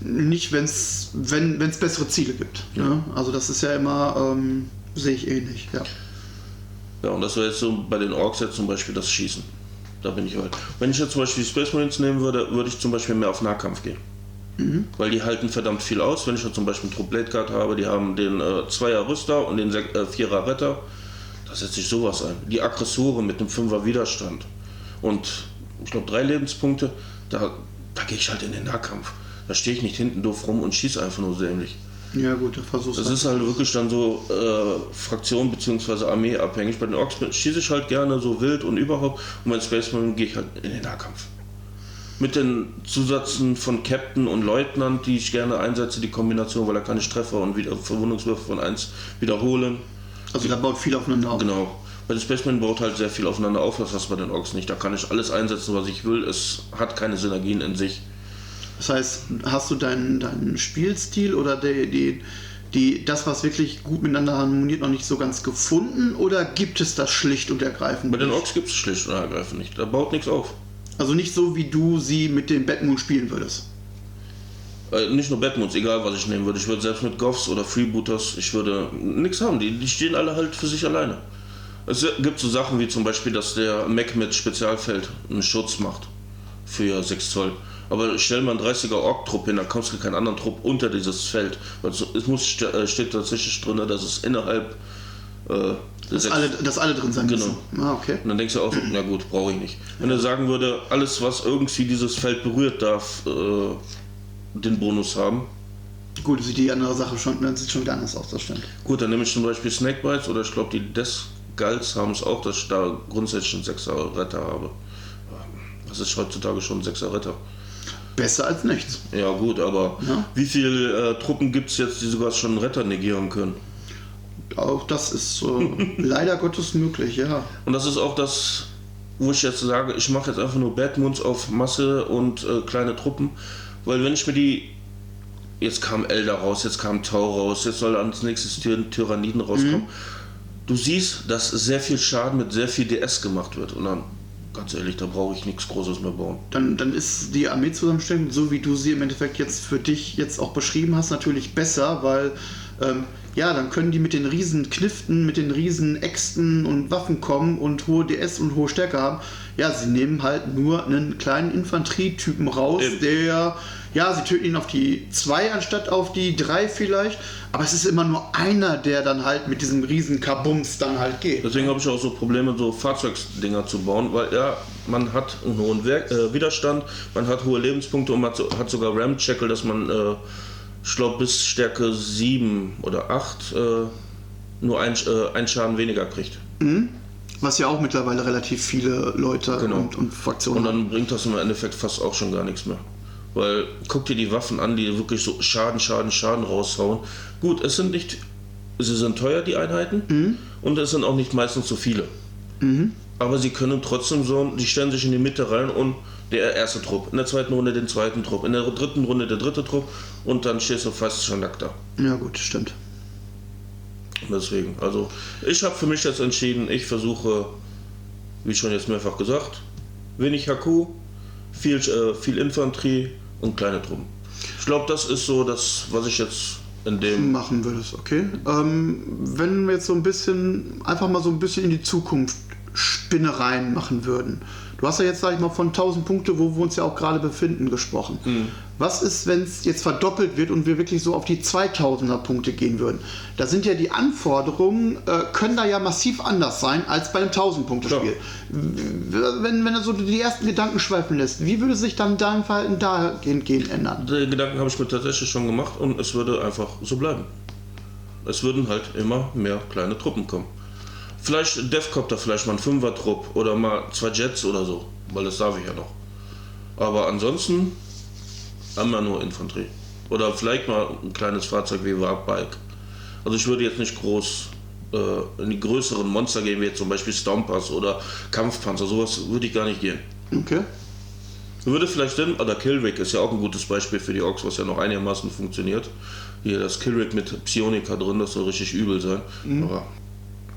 Nicht, wenn's, wenn es bessere Ziele gibt. Ne? Also das ist ja immer, ähm, sehe ich ähnlich. Ja. Ja, und das wäre jetzt so bei den Orks jetzt zum Beispiel das Schießen. Da bin ich halt. Wenn ich jetzt zum Beispiel die Space Marines nehmen würde, würde ich zum Beispiel mehr auf Nahkampf gehen. Weil die halten verdammt viel aus. Wenn ich jetzt zum Beispiel einen Blade Guard habe, die haben den äh, Zweier Rüster und den Sek äh, Vierer Retter, da setze ich sowas ein. Die Aggressoren mit einem Fünfer Widerstand und ich glaube drei Lebenspunkte, da, da gehe ich halt in den Nahkampf. Da stehe ich nicht hinten doof rum und schieße einfach nur dämlich. Ja, gut, der Versuch Das ist halt wirklich dann so äh, Fraktion bzw. Armee abhängig. Bei den Orks schieße ich halt gerne so wild und überhaupt. Und bei den Space Marine gehe ich halt in den Nahkampf. Mit den Zusätzen von Captain und Leutnant, die ich gerne einsetze, die Kombination, weil da kann ich Treffer und wieder Verwundungswürfe von 1 wiederholen. Also da baut viel aufeinander auf. Genau. Bei den Space Marine baut halt sehr viel aufeinander auf, das hast du bei den Orks nicht. Da kann ich alles einsetzen, was ich will. Es hat keine Synergien in sich. Das heißt, hast du deinen, deinen Spielstil oder die, die, die, das, was wirklich gut miteinander harmoniert, noch nicht so ganz gefunden? Oder gibt es das schlicht und ergreifend? Bei den? Orks gibt es schlicht und ergreifend nicht. Da baut nichts auf. Also nicht so, wie du sie mit dem Batmoon spielen würdest. Äh, nicht nur Batmans, egal was ich nehmen würde. Ich würde selbst mit Goffs oder Freebooters, ich würde nichts haben. Die, die stehen alle halt für sich alleine. Es gibt so Sachen wie zum Beispiel, dass der Mac mit Spezialfeld einen Schutz macht für 6 Zoll. Aber stell mal einen 30er Ork-Trupp hin, dann kommst du keinen anderen Trupp unter dieses Feld. Also es muss, äh, steht tatsächlich drin, dass es innerhalb äh, Dass alle, dass alle drin sein Genau. müssen. Ah, okay. und dann denkst du auch, na gut, brauche ich nicht. Wenn er sagen würde, alles was irgendwie dieses Feld berührt, darf äh, den Bonus haben. Gut, sieht die andere Sache schon, dann sieht schon wieder anders aus, das stimmt. Gut, dann nehme ich zum Beispiel Snakebites oder ich glaube die Death Gulls haben es auch, dass ich da grundsätzlich einen 6er Retter habe. Das ist heutzutage schon ein 6er Retter. Besser als nichts. Ja gut, aber Ja. wie viele äh, Truppen gibt es jetzt, die sogar schon einen Retter negieren können? Auch das ist äh, leider Gottes möglich, ja. Und das ist auch das, wo ich jetzt sage, ich mache jetzt einfach nur Batmoons auf Masse und äh, kleine Truppen, weil wenn ich mir die jetzt kam Elder raus, jetzt kam Tau raus, jetzt soll ans nächstes Ty Tyranniden rauskommen. Du siehst, dass sehr viel Schaden mit sehr viel DS gemacht wird und dann ganz ehrlich, da brauche ich nichts Großes mehr bauen. Dann, dann ist die Armeezusammenstellung, so wie du sie im Endeffekt jetzt für dich jetzt auch beschrieben hast, natürlich besser, weil ähm, ja, dann können die mit den riesen Kniften, mit den riesen Äxten und Waffen kommen und hohe DS und hohe Stärke haben. Ja, sie nehmen halt nur einen kleinen Infanterietypen raus, Eben. der, ja, sie töten ihn auf die 2 anstatt auf die 3 vielleicht, aber es ist immer nur einer, der dann halt mit diesem riesen Kabums dann halt geht. Deswegen habe ich auch so Probleme, so Fahrzeugdinger zu bauen, weil ja, man hat einen hohen Werk äh, Widerstand, man hat hohe Lebenspunkte und man hat, so, hat sogar Ram-Checkle, dass man, äh, ich glaube, bis Stärke 7 oder 8 äh, nur ein, äh, ein Schaden weniger kriegt. Was ja auch mittlerweile relativ viele Leute Genau. und, und Fraktionen Und dann bringt das im Endeffekt fast auch schon gar nichts mehr. Weil guck dir die Waffen an, die wirklich so Schaden, Schaden, Schaden raushauen. Gut, es sind nicht, sie sind teuer, die Einheiten, und es sind auch nicht meistens so viele. Aber sie können trotzdem so, die stellen sich in die Mitte rein und der erste Trupp, in der zweiten Runde den zweiten Trupp, in der dritten Runde der dritte Trupp und dann stehst du fast schon nackt da. Ja gut, stimmt. Deswegen, also ich habe für mich jetzt entschieden, ich versuche, wie schon jetzt mehrfach gesagt, wenig HQ, viel, äh, viel Infanterie und kleine Truppen. Ich glaube, das ist so das, was ich jetzt in dem. machen würdest, okay. Ähm, wenn wir jetzt so ein bisschen, einfach mal so ein bisschen in die Zukunft Spinnereien machen würden. Du hast ja jetzt, sag ich mal, von 1000 Punkte, wo wir uns ja auch gerade befinden, gesprochen. Was ist, wenn es jetzt verdoppelt wird und wir wirklich so auf die 2000er Punkte gehen würden? Da sind ja die Anforderungen, äh, können da ja massiv anders sein als bei einem 1000-Punkte-Spiel. Wenn, wenn er so die ersten Gedanken schweifen lässt, wie würde sich dann dein Verhalten dahingehend gehen ändern? Die Gedanken habe ich mir tatsächlich schon gemacht und es würde einfach so bleiben. Es würden halt immer mehr kleine Truppen kommen. Vielleicht Devcopter, vielleicht mal ein Fünfer-Trupp oder mal zwei Jets oder so, weil das darf ich ja noch. Aber ansonsten immer nur Infanterie. Oder vielleicht mal ein kleines Fahrzeug wie Warpbike. Also ich würde jetzt nicht groß äh, in die größeren Monster gehen, wie jetzt zum Beispiel Stompers oder Kampfpanzer, sowas würde ich gar nicht gehen. Okay. Würde vielleicht Sinn, oder Killrick ist ja auch ein gutes Beispiel für die Orks, was ja noch einigermaßen funktioniert. Hier das Killrick mit Psionika drin, das soll richtig übel sein. Aber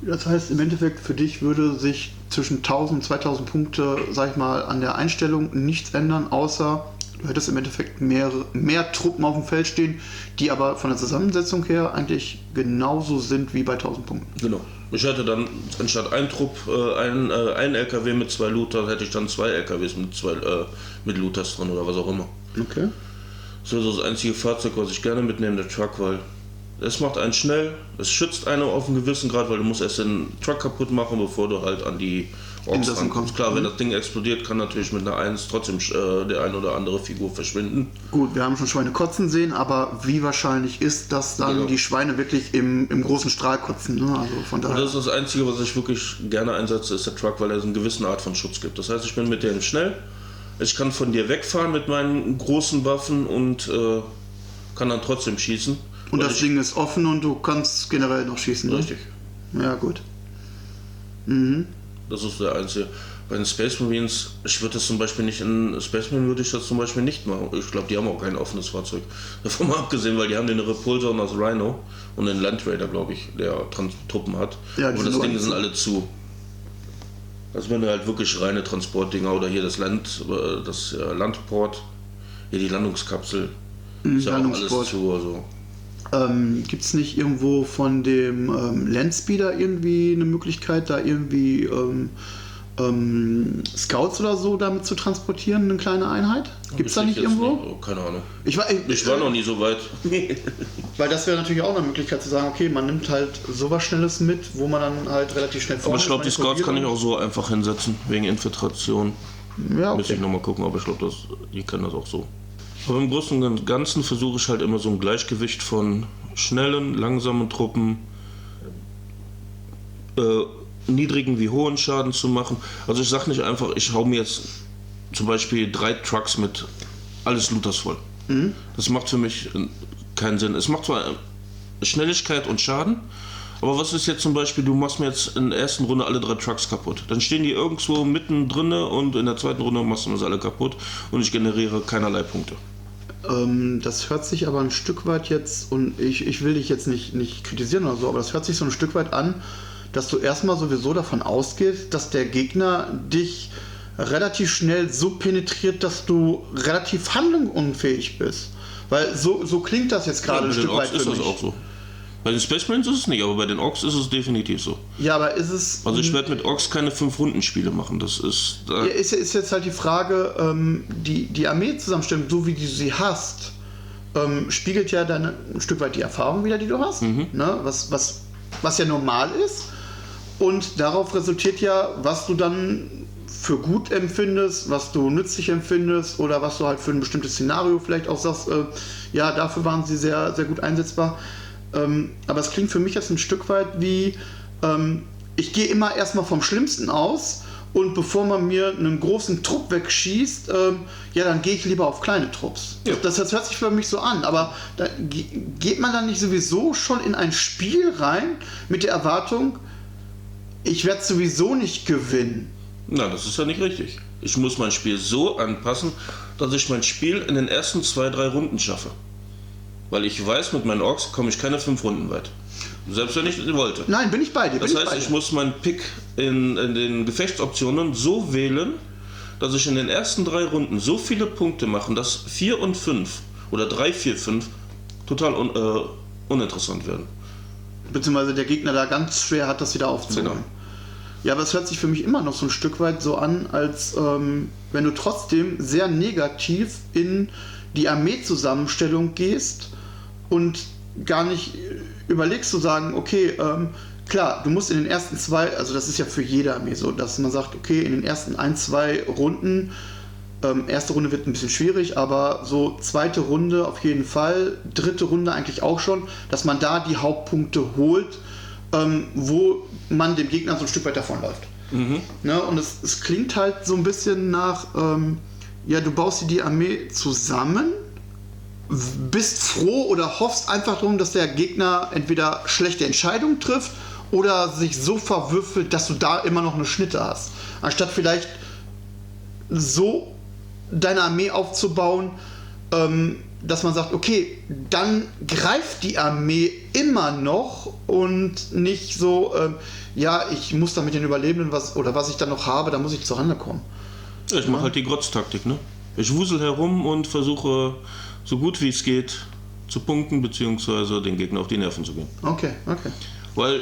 Das heißt, im Endeffekt für dich würde sich zwischen 1000 und 2000 Punkte, sag ich mal, an der Einstellung nichts ändern, außer du hättest im Endeffekt mehr, mehr Truppen auf dem Feld stehen, die aber von der Zusammensetzung her eigentlich genauso sind wie bei 1000 Punkten. genau. Ich hätte dann anstatt ein Trupp, äh, ein, äh, ein LKW mit zwei Looters, hätte ich dann zwei LKWs mit zwei äh, mit Looters drin oder was auch immer. Okay. Das wäre so das einzige Fahrzeug, was ich gerne mitnehme, der Truck, weil es macht einen schnell, es schützt einen auf einen gewissen Grad, weil du musst erst den Truck kaputt machen, bevor du halt an die Orks rankommst. kommst. Klar, wenn Mhm. das Ding explodiert, kann natürlich mit einer 1 trotzdem äh, der ein oder andere Figur verschwinden. Gut, wir haben schon Schweine kotzen sehen, aber wie wahrscheinlich ist, dass dann Genau. die Schweine wirklich im, im großen Strahl kotzen? Ne? Also von Und daher. das ist das Einzige, was ich wirklich gerne einsetze, ist der Truck, weil er so eine gewisse Art von Schutz gibt. Das heißt, ich bin mit dem schnell, ich kann von dir wegfahren mit meinen großen Waffen und äh, kann dann trotzdem schießen. Und das Ding ist offen und du kannst generell noch schießen. Ne? Richtig. Ja, gut. Mhm. Das ist der einzige. Bei den Space Marines, ich würde das zum Beispiel nicht in Space Marine würde ich das zum Beispiel nicht machen. Ich glaube, die haben auch kein offenes Fahrzeug. Davon mal abgesehen, weil die haben den Repulsor und das Rhino und den Land Raider, glaube ich, der Trans Truppen hat. Ja, Aber das Ding sind alle zu. Also wenn du halt wirklich reine Transportdinger oder hier das Land, äh, das äh, Landport, hier die Landungskapsel, ist ja auch alles zu. Also. Ähm, Gibt es nicht irgendwo von dem ähm, Landspeeder irgendwie eine Möglichkeit, da irgendwie ähm, ähm, Scouts oder so damit zu transportieren, eine kleine Einheit? Gibt es da nicht ich irgendwo? nicht. Keine Ahnung. Ich war, Ich war noch nie so weit. Weil das wäre natürlich auch eine Möglichkeit zu sagen, okay, man nimmt halt sowas Schnelles mit, wo man dann halt relativ schnell Aber ich glaube, die Scouts kann ich auch so einfach hinsetzen, wegen Infiltration. Ja, Müsste okay. ich nochmal gucken, aber ich glaube, die können das auch so. Aber im Großen und Ganzen versuche ich halt immer so ein Gleichgewicht von schnellen, langsamen Truppen, äh, niedrigen wie hohen Schaden zu machen. Also ich sage nicht einfach, ich hau mir jetzt zum Beispiel drei Trucks mit alles Looters voll. Das macht für mich äh, keinen Sinn. Es macht zwar äh, Schnelligkeit und Schaden, aber was ist jetzt zum Beispiel, du machst mir jetzt in der ersten Runde alle drei Trucks kaputt. Dann stehen die irgendwo mitten drinne und in der zweiten Runde machst du mir sie alle kaputt und ich generiere keinerlei Punkte. Ähm, das hört sich aber ein Stück weit jetzt, und ich, ich will dich jetzt nicht, nicht kritisieren oder so, aber das hört sich so ein Stück weit an, dass du erstmal sowieso davon ausgehst, dass der Gegner dich relativ schnell so penetriert, dass du relativ handlungsunfähig bist. Weil so, so klingt das jetzt gerade Ja, ein Stück weit Orks für ist mich. das auch so. Bei den Space Marines ist es nicht, aber bei den Orks ist es definitiv so. Ja, aber ist es. Also ich werde mit Orks keine 5-Runden-Spiele machen. Das ist. Ja, ist, ist jetzt halt die Frage, ähm, die, die Armee-Zusammenstellung, so wie du sie hast, ähm, spiegelt ja dann ein Stück weit die Erfahrung wieder, die du hast. Mhm. Ne? Was, was, was ja normal ist. Und darauf resultiert ja, was du dann für gut empfindest, was du nützlich empfindest oder was du halt für ein bestimmtes Szenario vielleicht auch sagst, äh, ja, dafür waren sie sehr, sehr gut einsetzbar. Ähm, aber es klingt für mich jetzt ein Stück weit wie, ähm, ich gehe immer erstmal vom Schlimmsten aus und bevor man mir einen großen Trupp wegschießt, ähm, ja, dann gehe ich lieber auf kleine Trupps. Ja. Das, das hört sich für mich so an, aber da ge- geht man dann nicht sowieso schon in ein Spiel rein mit der Erwartung, ich werde sowieso nicht gewinnen. Na, das ist ja nicht richtig. Ich muss mein Spiel so anpassen, dass ich mein Spiel in den ersten zwei, drei Runden schaffe. Weil ich weiß, mit meinen Orks komme ich keine fünf Runden weit. Selbst wenn ich wollte. Nein, bin ich bei dir. Das heißt, ich dir. muss meinen Pick in, in den Gefechtsoptionen so wählen, dass ich in den ersten drei Runden so viele Punkte machen, dass 4 und 5 oder 3, 4, 5 total un, äh, uninteressant werden. Beziehungsweise der Gegner da ganz schwer hat, das wieder aufzuholen. Genau. Ja, aber es hört sich für mich immer noch so ein Stück weit so an, als ähm, wenn du trotzdem sehr negativ in die Armeezusammenstellung gehst und gar nicht überlegst zu sagen, okay, ähm, klar, du musst in den ersten zwei, also das ist ja für jede Armee so, dass man sagt, okay, in den ersten ein, zwei Runden, ähm, erste Runde wird ein bisschen schwierig, aber so zweite Runde auf jeden Fall, dritte Runde eigentlich auch schon, dass man da die Hauptpunkte holt, ähm, wo man dem Gegner so ein Stück weit davonläuft. Ne? Und es, es klingt halt so ein bisschen nach, ähm, ja, du baust dir die Armee zusammen, bist froh oder hoffst einfach darum, dass der Gegner entweder schlechte Entscheidungen trifft oder sich so verwürfelt, dass du da immer noch eine Schnitte hast. Anstatt vielleicht so deine Armee aufzubauen, ähm, dass man sagt, okay, dann greift die Armee immer noch und nicht so, ähm, ja, ich muss da mit den Überlebenden was oder was ich dann noch habe, da muss ich zur Rande kommen. Ich mache halt die Grotztaktik, ne? Ich wusel herum und versuche so gut wie es geht zu punkten, beziehungsweise den Gegner auf die Nerven zu gehen. Okay, okay. Weil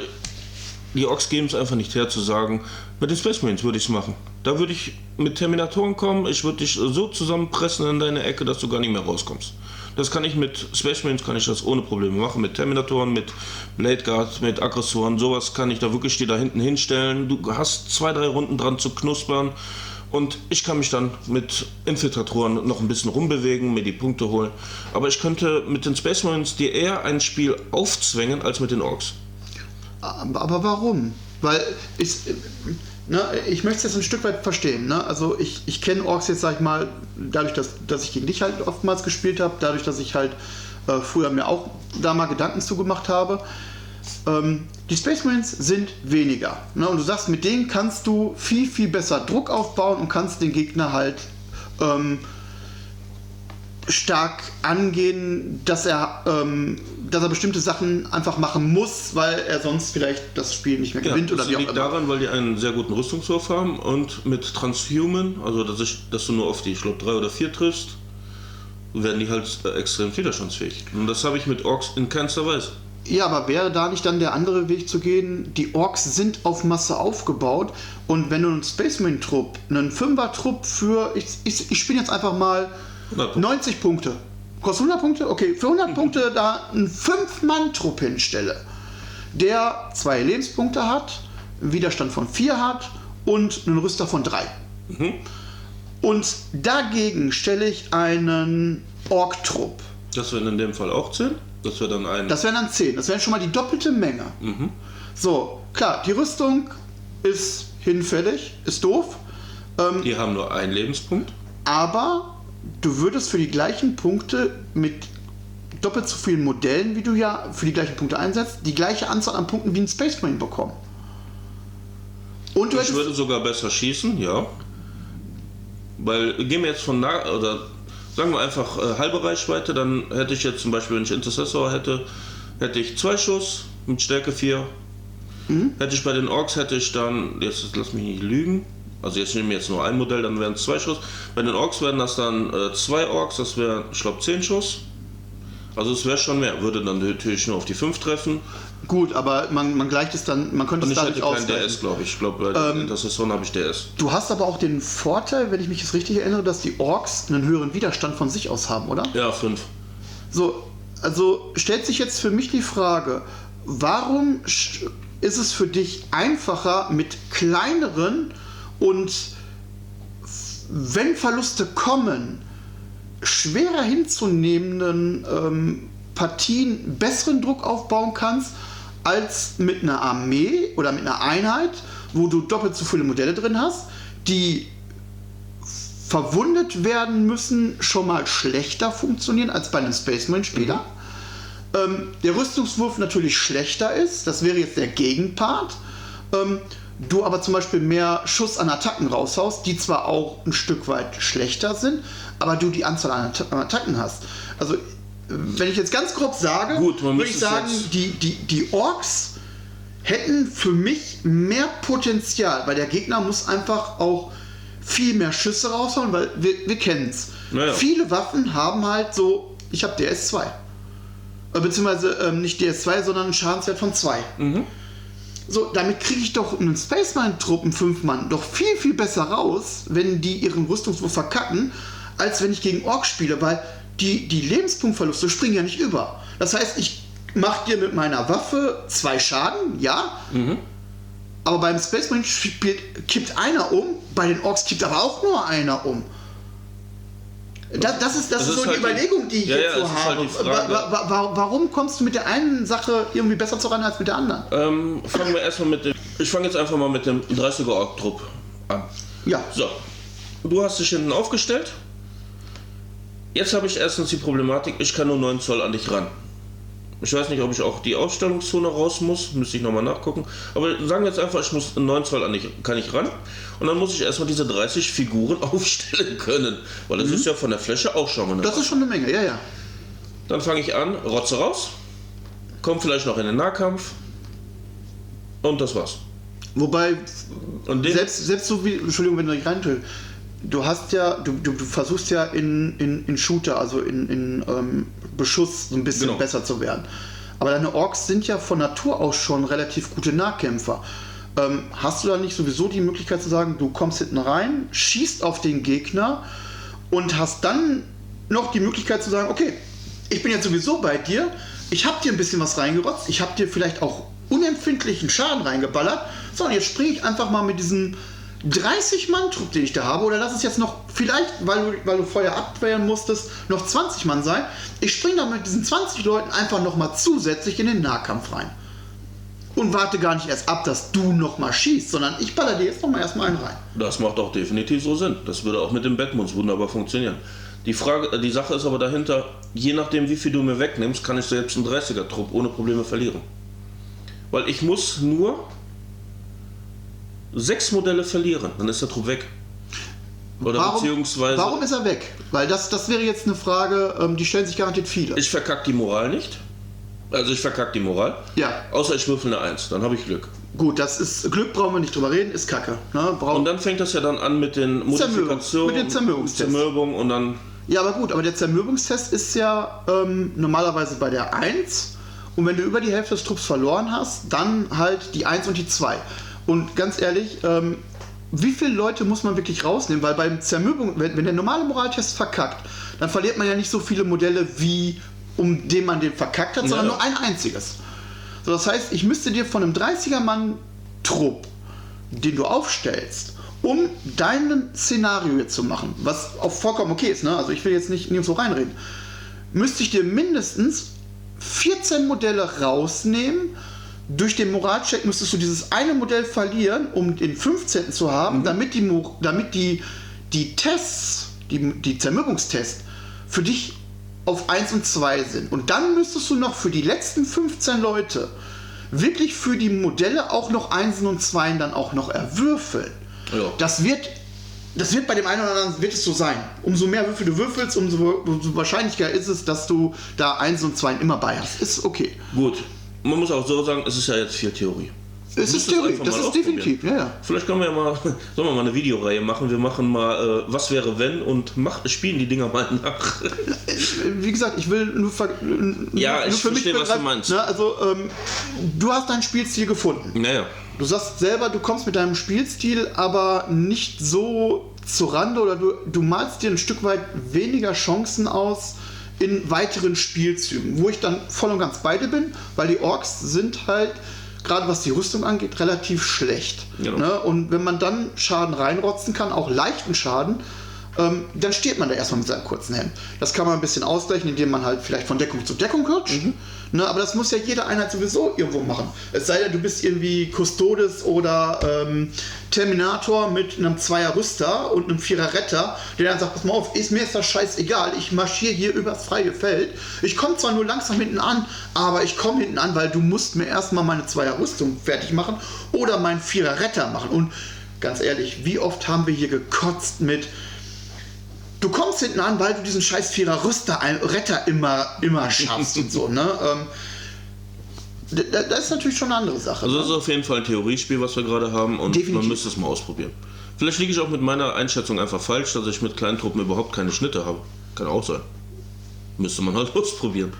die Orks geben es einfach nicht her zu sagen, mit den Space Marines würde ich es machen. Da würde ich mit Terminatoren kommen, ich würde dich so zusammenpressen in deine Ecke, dass du gar nicht mehr rauskommst. Das kann ich mit Space Marines kann ich das ohne Probleme machen. Mit Terminatoren, mit Blade Guard, mit Aggressoren, sowas kann ich da wirklich dir da hinten hinstellen. Du hast zwei, drei Runden dran zu knuspern. Und ich kann mich dann mit Infiltratoren noch ein bisschen rumbewegen, mir die Punkte holen. Aber ich könnte mit den Space Marines dir eher ein Spiel aufzwängen als mit den Orks. Aber, warum? Weil ich, ne, ich möchte es jetzt ein Stück weit verstehen. Ne? Also ich, ich kenne Orks jetzt, sag ich mal, dadurch, dass, dass ich gegen dich halt oftmals gespielt habe, dadurch, dass ich halt äh, früher mir auch da mal Gedanken zugemacht habe. Ähm, die Space Marines sind weniger. Ne? Und du sagst, mit denen kannst du viel, viel besser Druck aufbauen und kannst den Gegner halt ähm, stark angehen, dass er, ähm, dass er bestimmte Sachen einfach machen muss, weil er sonst vielleicht das Spiel nicht mehr gewinnt das oder wie auch liegt immer. daran, weil die einen sehr guten Rüstungswurf haben und mit Transhuman, also dass, ich, dass du nur auf die, ich glaube, drei oder vier triffst, werden die halt äh, extrem widerstandsfähig. Und das habe ich mit Orks in keinster Weise. Ja, aber wäre da nicht dann der andere Weg zu gehen? Die Orks sind auf Masse aufgebaut und wenn du einen Space Marine Trupp, einen Fünfer-Trupp für, ich, ich, ich spiele jetzt einfach mal 100 Punkte. 90 Punkte. Kostet 100 Punkte? Okay, für 100 Punkte da einen 5-Mann-Trupp hinstelle, der zwei Lebenspunkte hat, einen Widerstand von 4 hat und einen Rüster von 3. Und dagegen stelle ich einen Ork-Trupp. Das wären in dem Fall auch 10. Das wäre dann ein. Das wären dann 10. Das wären schon mal die doppelte Menge. So, klar, die Rüstung ist hinfällig, ist doof. Ähm, die haben nur einen Lebenspunkt. aber du würdest für die gleichen Punkte mit doppelt so vielen Modellen, wie du ja für die gleichen Punkte einsetzt, die gleiche Anzahl an Punkten wie ein Space Marine bekommen. Und du Ich würde sogar besser schießen, ja. Weil, gehen wir jetzt von nah, oder sagen wir einfach äh, halbe Reichweite, dann hätte ich jetzt zum Beispiel, wenn ich Intercessor hätte, hätte ich zwei Schuss mit Stärke 4. Hätte ich bei den Orks, hätte ich dann, jetzt lass mich nicht lügen, also jetzt nehmen wir jetzt nur ein Modell, dann wären es zwei Schuss. Bei den Orks wären das dann äh, zwei Orks, das wären, ich glaube, 10 Schuss. Also es wäre schon mehr, würde dann natürlich nur auf die 5 treffen. Gut, aber man, man gleicht es dann, man könnte Und es ich dadurch hätte keinen ausgleichen. DS, glaube ich. Ich glaube, bei ähm, der Saison habe ich DS. Du hast aber auch den Vorteil, wenn ich mich jetzt richtig erinnere, dass die Orks einen höheren Widerstand von sich aus haben, oder? Ja, 5. So, also stellt sich jetzt für mich die Frage, warum ist es für dich einfacher mit kleineren und wenn Verluste kommen, schwerer hinzunehmenden ähm, Partien besseren Druck aufbauen kannst, als mit einer Armee oder mit einer Einheit, wo du doppelt so viele Modelle drin hast, die verwundet werden müssen, schon mal schlechter funktionieren als bei einem Space Marine Spieler. Ähm, der Rüstungswurf natürlich schlechter ist, das wäre jetzt der Gegenpart. Ähm, du aber zum Beispiel mehr Schuss an Attacken raushaust, die zwar auch ein Stück weit schlechter sind, aber du die Anzahl an Atta- an Attacken hast. Also, wenn ich jetzt ganz grob sage, Gut, würde ich sagen, die, die, die Orks hätten für mich mehr Potenzial, weil der Gegner muss einfach auch viel mehr Schüsse raushauen, weil wir, wir kennen es. Naja. Viele Waffen haben halt so, ich habe DS2. Äh, Beziehungsweise ähm, nicht DS2, sondern einen Schadenswert von 2. So, damit kriege ich doch einen Space Marine Truppen 5 Mann doch viel, viel besser raus, wenn die ihren Rüstungswurf verkacken, als wenn ich gegen Orks spiele, weil die, die Lebenspunktverluste springen ja nicht über. Das heißt, ich mache dir mit meiner Waffe zwei Schaden, ja, aber beim Space Marine kippt einer um, bei den Orks kippt aber auch nur einer um. Das, das ist, das Das ist ist so halt die Überlegung, die ich Ja, jetzt ja, so halt habe. Frage- wa wa wa warum kommst du mit der einen Sache irgendwie besser zuran als mit der anderen? Ähm, fangen wir erstmal mit dem. Ich fange jetzt einfach mal mit dem 30er Ork-Trupp an. Ja, So, du hast dich hinten aufgestellt. Jetzt habe ich erstens die Problematik, ich kann nur 9 Zoll an dich ran. Ich weiß nicht, ob ich auch die Ausstellungszone raus muss, müsste ich nochmal nachgucken. Aber sagen wir jetzt einfach, ich muss 9 Zoll an dich, kann ich ran. Und dann muss ich erstmal diese 30 Figuren aufstellen können. Weil das ist ja von der Fläche auch schon mal eine das ist schon eine Menge, ja, ja. Dann fange ich an, rotze raus, komm vielleicht noch in den Nahkampf und das war's. Wobei, Und selbst, selbst so wie, Entschuldigung, wenn du nicht reintue, du hast ja, du, du, du versuchst ja in, in, in Shooter, also in, in ähm, Beschuss so ein bisschen Genau. besser zu werden. Aber deine Orks sind ja von Natur aus schon relativ gute Nahkämpfer. Ähm, hast du da nicht sowieso die Möglichkeit zu sagen, du kommst hinten rein, schießt auf den Gegner und hast dann noch die Möglichkeit zu sagen, okay, ich bin jetzt sowieso bei dir, ich habe dir ein bisschen was reingerotzt, ich habe dir vielleicht auch unempfindlichen Schaden reingeballert, so und jetzt springe ich einfach mal mit diesem 30-Mann-Trupp, den ich da habe, oder lass es jetzt noch vielleicht, weil du, weil du vorher abwehren musstest, noch 20 Mann sein. Ich springe da mit diesen 20 Leuten einfach nochmal zusätzlich in den Nahkampf rein. Und warte gar nicht erst ab, dass du nochmal schießt, sondern ich baller dir jetzt nochmal erstmal einen rein. das macht auch definitiv so Sinn. Das würde auch mit dem Batmans wunderbar funktionieren. Die, Frage, die Sache ist aber dahinter, je nachdem wie viel du mir wegnimmst, kann ich selbst einen 30er-Trupp ohne Probleme verlieren. Weil ich muss nur sechs Modelle verlieren, dann ist der Trupp weg. Oder Warum, beziehungsweise warum ist er weg? Weil das, das wäre jetzt eine Frage, ähm, die stellen sich garantiert viele. ich verkack die Moral nicht. Also ich verkack die Moral. Ja. Außer ich würfel eine 1, dann habe ich Glück. Gut, das ist Glück, brauchen wir nicht drüber reden, ist Kacke. Ne? Brauch, Und dann fängt das ja dann an mit den Modifikationen. mit dem Zermürbungstest. Zermürbung und dann. ja, aber gut, aber der Zermürbungstest ist ja ähm, normalerweise bei der 1 und wenn du über die Hälfte des Trupps verloren hast, dann halt die 1 und die 2. Und ganz ehrlich, ähm, wie viele Leute muss man wirklich rausnehmen? Weil beim Zermürbung, wenn, wenn der normale Moraltest verkackt, dann verliert man ja nicht so viele Modelle, wie um den man den verkackt hat, sondern Ja. nur ein einziges. So, das heißt, ich müsste dir von einem 30er-Mann-Trupp, den du aufstellst, um dein Szenario jetzt zu machen, was auch vollkommen okay ist, ne? also ich will jetzt nicht nirgendwo reinreden, müsste ich dir mindestens 14 Modelle rausnehmen. Durch den Moralcheck müsstest du dieses eine Modell verlieren, um den 15. zu haben, damit die, damit die, die Tests, die, die Zermürbungstests, für dich auf 1 und 2 sind. Und dann müsstest du noch für die letzten 15 Leute wirklich für die Modelle auch noch 1 und 2 dann auch noch erwürfeln. Ja. Das wird, das wird bei dem einen oder anderen wird es so sein. Umso mehr Würfel du würfelst, umso, umso wahrscheinlicher ist es, dass du da 1 und 2 immer bei hast. Ist okay. Gut. Man muss auch so sagen, es ist ja jetzt viel Theorie. Es ist Theorie, das ist definitiv, ja, ja. Vielleicht können wir ja mal, sollen wir mal eine Videoreihe machen. Wir machen mal, äh, was wäre wenn und mach, spielen die Dinger mal nach. Wie gesagt, ich will nur, ver, Ja, nur ich verstehe, was du meinst. Ne, also, ähm, du hast deinen Spielstil gefunden. Naja. Du sagst selber, du kommst mit deinem Spielstil aber nicht so zu Rande oder du, du malst dir ein Stück weit weniger Chancen aus in weiteren Spielzügen, wo ich dann voll und ganz beide bin, weil die Orks sind halt, gerade was die Rüstung angeht, relativ schlecht. Genau. Ne? Und wenn man dann Schaden reinrotzen kann, auch leichten Schaden, ähm, dann steht man da erstmal mit seinem kurzen Hemd. Das kann man ein bisschen ausgleichen, indem man halt vielleicht von Deckung zu Deckung rutscht. Ne, aber das muss ja jede Einheit sowieso irgendwo machen. Es sei denn, du bist irgendwie Custodes oder ähm, Terminator mit einem Zweier Rüster und einem Vierer Retter, der dann sagt, pass mal auf, ist mir ist das scheißegal, ich marschiere hier übers freie Feld. Ich komme zwar nur langsam hinten an, aber ich komme hinten an, weil du musst mir erstmal meine Zweier Rüstung fertig machen oder meinen Vierer Retter machen. Und ganz ehrlich, wie oft haben wir hier gekotzt mit du kommst hinten an, weil du diesen scheiß Vierer Rüster, Retter immer, immer schaffst und so, ne? Ähm, da- das ist natürlich schon eine andere Sache. Also das ne? ist auf jeden Fall ein Theoriespiel, was wir gerade haben und Definitiv. man müsste es mal ausprobieren. Vielleicht liege ich auch mit meiner Einschätzung einfach falsch, dass ich mit kleinen Truppen überhaupt keine Schnitte habe. Kann auch sein. Müsste man halt ausprobieren.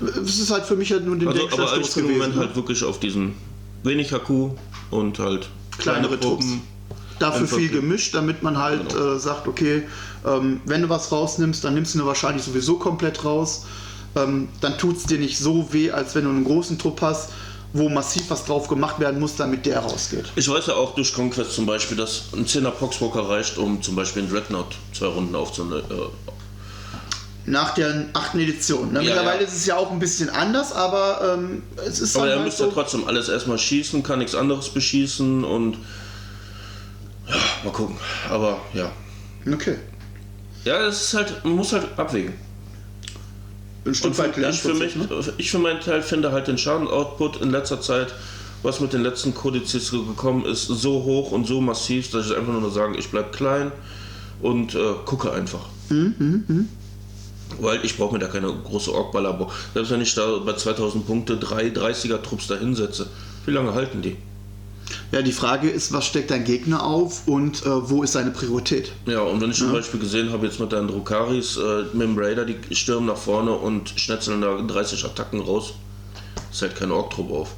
Es ist halt für mich halt nur den Also, Denkschluss aber ich bin im. Moment ne? halt wirklich auf diesen wenig HQ und halt Kleinere Trupps. Dafür viel gemischt, damit man halt Genau. äh, sagt, okay, ähm, wenn du was rausnimmst, dann nimmst du wahrscheinlich sowieso komplett raus. Ähm, dann tut es dir nicht so weh, als wenn du einen großen Trupp hast, wo massiv was drauf gemacht werden muss, damit der rausgeht. Ich weiß ja auch durch Conquest zum Beispiel, dass ein 10er Poxwalker reicht, um zum Beispiel einen Dreadnought zwei Runden aufzunehmen. Äh, Nach der achten Edition. Ne? Ja, Mittlerweile ja. ist es ja auch ein bisschen anders, aber ähm, es ist aber dann er halt müsste ja trotzdem alles erstmal schießen, kann nichts anderes beschießen und ja, mal gucken. Aber ja. Okay. Ja, es ist halt, man muss halt abwägen. Ein Stück Und für, weit ich, für mich, ne? ich für meinen Teil finde halt den Schaden-Output in letzter Zeit, was mit den letzten Kodizes gekommen ist, so hoch und so massiv, dass ich einfach nur sagen, ich bleib klein und äh, gucke einfach. Mhm, Weil ich brauche mir da keine große Orkballer. Selbst wenn ich da bei 2000 Punkte drei 30er Trupps da hinsetze, wie lange halten die? Ja, die Frage ist, was steckt dein Gegner auf und äh, wo ist seine Priorität? Ja, und wenn ich zum Beispiel gesehen habe, jetzt mit deinen Drukaris, äh, mit dem Raider, die stürmen nach vorne und schnetzeln da 30 Attacken raus, ist halt kein Orktrupp auf.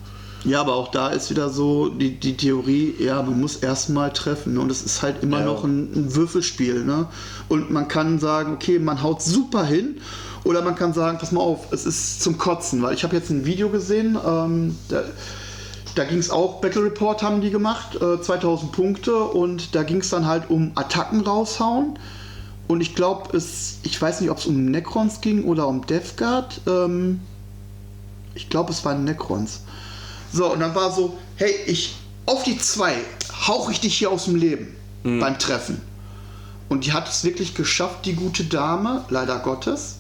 Ja, aber auch da ist wieder so die, die Theorie, ja, man muss erstmal treffen. ne? Und es ist halt immer Ja. noch ein, ein Würfelspiel. Ne? Und man kann sagen, okay, man haut super hin. Oder man kann sagen, pass mal auf, es ist zum Kotzen. Weil ich habe jetzt ein Video gesehen, ähm, da, da ging es auch, Battle Report haben die gemacht, äh, 2000 Punkte. Und da ging es dann halt um Attacken raushauen. Und ich glaube, es, ich weiß nicht, ob es um Necrons ging oder um Death Guard. Ähm, ich glaube, es waren Necrons. So, und dann war so, hey, ich auf die zwei hauch ich dich hier aus dem Leben beim Treffen. Und die hat es wirklich geschafft, die gute Dame, leider Gottes.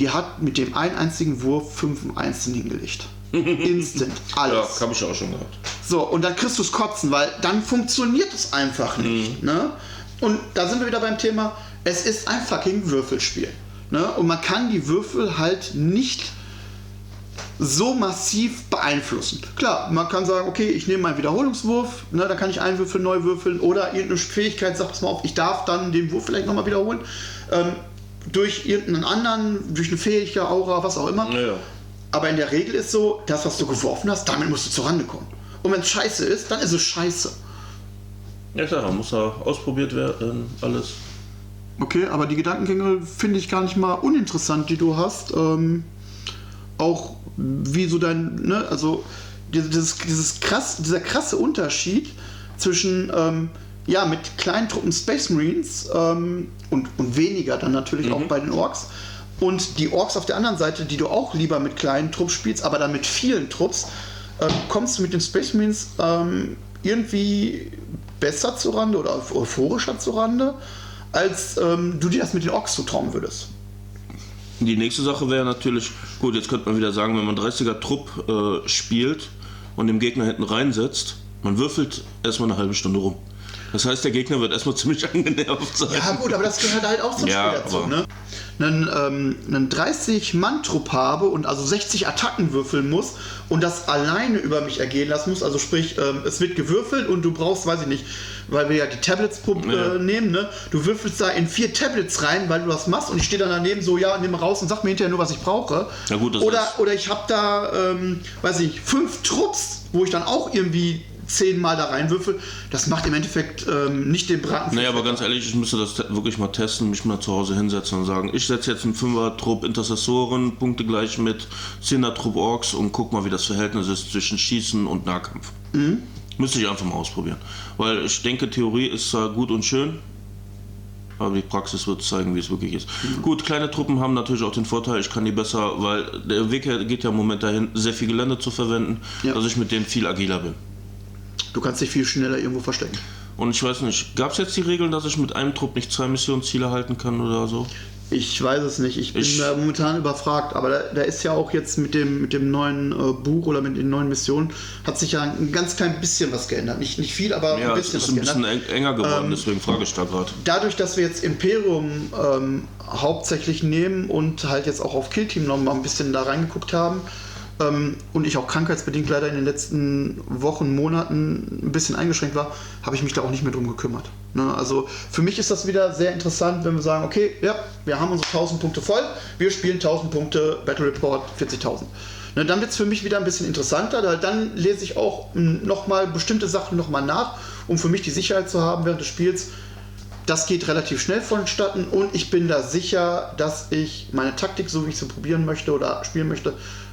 Die hat mit dem einen einzigen Wurf fünf im Einzelnen hingelegt. Instant, Ja, alles. habe ich auch schon gehabt. So, und dann kriegst du es kotzen, weil dann funktioniert es einfach nicht. Ne? Und da sind wir wieder beim Thema, es ist ein fucking Würfelspiel. Ne? Und man kann die Würfel halt nicht so massiv beeinflussen. Klar, man kann sagen, okay, ich nehme meinen Wiederholungswurf, ne, dann kann ich einen Würfel neu würfeln oder irgendeine Fähigkeit sagt, pass mal auf, ich darf dann den Wurf vielleicht nochmal wiederholen. Ähm, durch irgendeinen anderen, durch eine Fähigkeit, Aura, was auch immer. Naja. Aber in der Regel ist so, das, was du geworfen hast, damit musst du zurande kommen. Und wenn es scheiße ist, dann ist es scheiße. Ja klar, muss ja ausprobiert werden, alles. Okay, aber die Gedankengänge finde ich gar nicht mal uninteressant, die du hast. Ähm, auch wie so dein, ne, also dieses, dieses, krass, dieser krasse Unterschied zwischen, ähm, ja, mit kleinen Truppen Space Marines ähm, und, und weniger dann natürlich auch bei den Orks. Und die Orks auf der anderen Seite, die du auch lieber mit kleinen Trupps spielst, aber dann mit vielen Trupps, ähm, kommst du mit den Space Marines ähm, irgendwie besser zurande oder euphorischer zurande, als ähm, du dir das mit den Orks zutrauen würdest. Die nächste Sache wäre natürlich, gut, jetzt könnte man wieder sagen, wenn man 30er Trupp äh, spielt und dem Gegner hinten reinsetzt, man würfelt erstmal eine halbe Stunde rum. Das heißt, der Gegner wird erstmal ziemlich angenervt sein. Ja gut, aber das gehört halt auch zum Ja, Spiel dazu. Ne? Einen, ähm, einen 30-Mann-Trupp habe und also 60 Attacken würfeln muss und das alleine über mich ergehen lassen muss, also sprich, ähm, es wird gewürfelt und du brauchst, weiß ich nicht, weil wir ja die Tablets äh, nehmen, ne? du würfelst da in vier Tablets rein, weil du das machst und ich stehe dann daneben so, ja, nimm raus und sag mir hinterher nur, was ich brauche. Ja gut, oder, ist- oder ich habe da, ähm, weiß ich, fünf Trupps, wo ich dann auch irgendwie zehnmal da reinwürfel. Das macht im Endeffekt ähm, nicht den Braten. Naja, aber ganz ehrlich, ich müsste das wirklich mal testen, mich mal zu Hause hinsetzen und sagen, ich setze jetzt einen Fünfer-Trupp Intercessoren, Punkte gleich mit 10er-Trupp Orks und guck mal, wie das Verhältnis ist zwischen Schießen und Nahkampf. Müsste ich einfach mal ausprobieren. Weil ich denke, Theorie ist zwar gut und schön, aber die Praxis wird zeigen, wie es wirklich ist. Gut, kleine Truppen haben natürlich auch den Vorteil, ich kann die besser, weil der Weg geht ja im Moment dahin, sehr viel Gelände zu verwenden, Ja. dass ich mit denen viel agiler bin. Du kannst dich viel schneller irgendwo verstecken. Und ich weiß nicht, gab es jetzt die Regeln, dass ich mit einem Trupp nicht zwei Missionsziele halten kann oder so? Ich weiß es nicht. Ich bin Ich- da momentan überfragt. Aber da, da ist ja auch jetzt mit dem, mit dem neuen äh, Buch oder mit den neuen Missionen hat sich ja ein ganz klein bisschen was geändert. Nicht, nicht viel, aber Ja, ein es bisschen ist was ein bisschen geändert. eng, enger geworden, Ähm, deswegen frage ich da gerade. Dadurch, dass wir jetzt Imperium ähm, hauptsächlich nehmen und halt jetzt auch auf Killteam noch mal ein bisschen da reingeguckt haben ähm, und ich auch krankheitsbedingt leider in den letzten Wochen, Monaten ein bisschen eingeschränkt war, habe ich mich da auch nicht mehr drum gekümmert. Ne? Also für mich ist das wieder sehr interessant, wenn wir sagen, okay, ja, wir haben unsere 1000 Punkte voll, wir spielen 1000 Punkte, Battle Report 40.000. Ne, dann wird es für mich wieder ein bisschen interessanter, weil dann lese ich auch nochmal bestimmte Sachen nochmal nach, um für mich die Sicherheit zu haben während des Spiels, das geht relativ schnell vonstatten und ich bin da sicher, dass ich meine Taktik, so wie ich sie probieren möchte oder spielen möchte,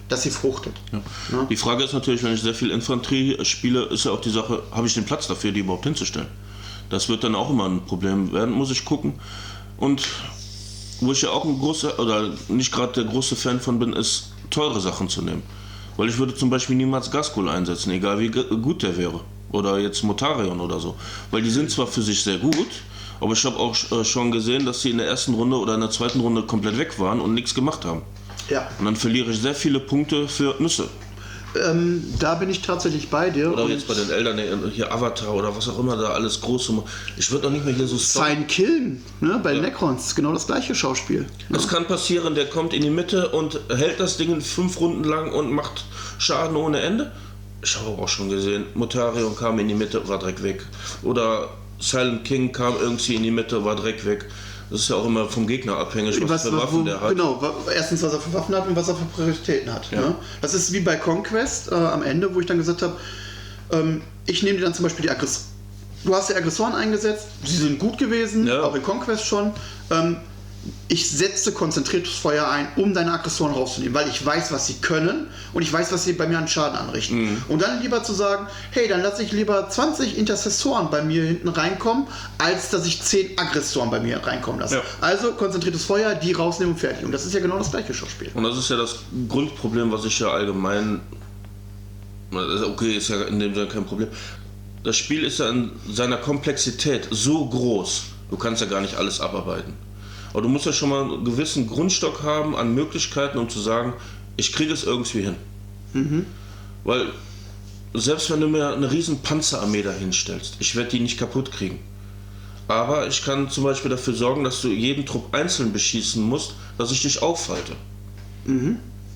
dass sie fruchtet. Ne? Die Frage ist natürlich, wenn ich sehr viel Infanterie spiele, ist ja auch die Sache, habe ich den Platz dafür, die überhaupt hinzustellen? Das wird dann auch immer ein Problem werden, muss ich gucken. Und wo ich ja auch ein großer, oder nicht gerade der große Fan von bin, ist teure Sachen zu nehmen. Weil ich würde zum Beispiel niemals Gaskul einsetzen, egal wie gut der wäre. Oder jetzt Motarion oder so. Weil die sind zwar für sich sehr gut, aber ich habe auch äh, schon gesehen, dass sie in der ersten Runde oder in der zweiten Runde komplett weg waren und nichts gemacht haben. Ja, Und dann verliere ich sehr viele Punkte für Nüsse. ähm, da bin ich tatsächlich bei dir. Oder jetzt bei den Eltern, hier Avatar oder was auch immer da alles große. Ich würde doch nicht mehr hier so. Sein Killen, ne, bei Necrons, ist genau das gleiche Schauspiel. Es kann passieren, der kommt in die Mitte und hält das Ding fünf Runden lang und macht Schaden ohne Ende. Ich habe auch schon gesehen, Motarion kam in die Mitte, war direkt weg. Oder Silent King kam irgendwie in die Mitte, war direkt weg. Das ist ja auch immer vom Gegner abhängig, was, Was, für wo, Waffen der hat. Genau, erstens, was er für Waffen hat und was er für Prioritäten hat. Ja. Ne? Das ist wie bei Conquest äh, am Ende, wo ich dann gesagt habe, ähm, ich nehme dir dann zum Beispiel die Aggressoren. Du hast die Aggressoren eingesetzt, sie sind gut gewesen, Ja. auch in Conquest schon. Ähm, ich setze konzentriertes Feuer ein, um deine Aggressoren rauszunehmen, weil ich weiß, was sie können und ich weiß, was sie bei mir an Schaden anrichten. Mhm. Und dann lieber zu sagen, hey, dann lasse ich lieber 20 Intercessoren bei mir hinten reinkommen, als dass ich 10 Aggressoren bei mir reinkommen lasse. Ja. Also konzentriertes Feuer, die rausnehmen und fertig. Und das ist ja genau das gleiche Schauspiel. Und das ist ja das Grundproblem, was ich ja allgemein. Okay, ist ja in dem Sinne kein Problem. Das Spiel ist ja in seiner Komplexität so groß, du kannst ja gar nicht alles abarbeiten. Aber du musst ja schon mal einen gewissen Grundstock haben an Möglichkeiten, um zu sagen, ich kriege es irgendwie hin. Weil selbst wenn du mir eine riesen Panzerarmee dahinstellst, ich werde die nicht kaputt kriegen. Aber ich kann zum Beispiel dafür sorgen, dass du jeden Trupp einzeln beschießen musst, dass ich dich aufhalte.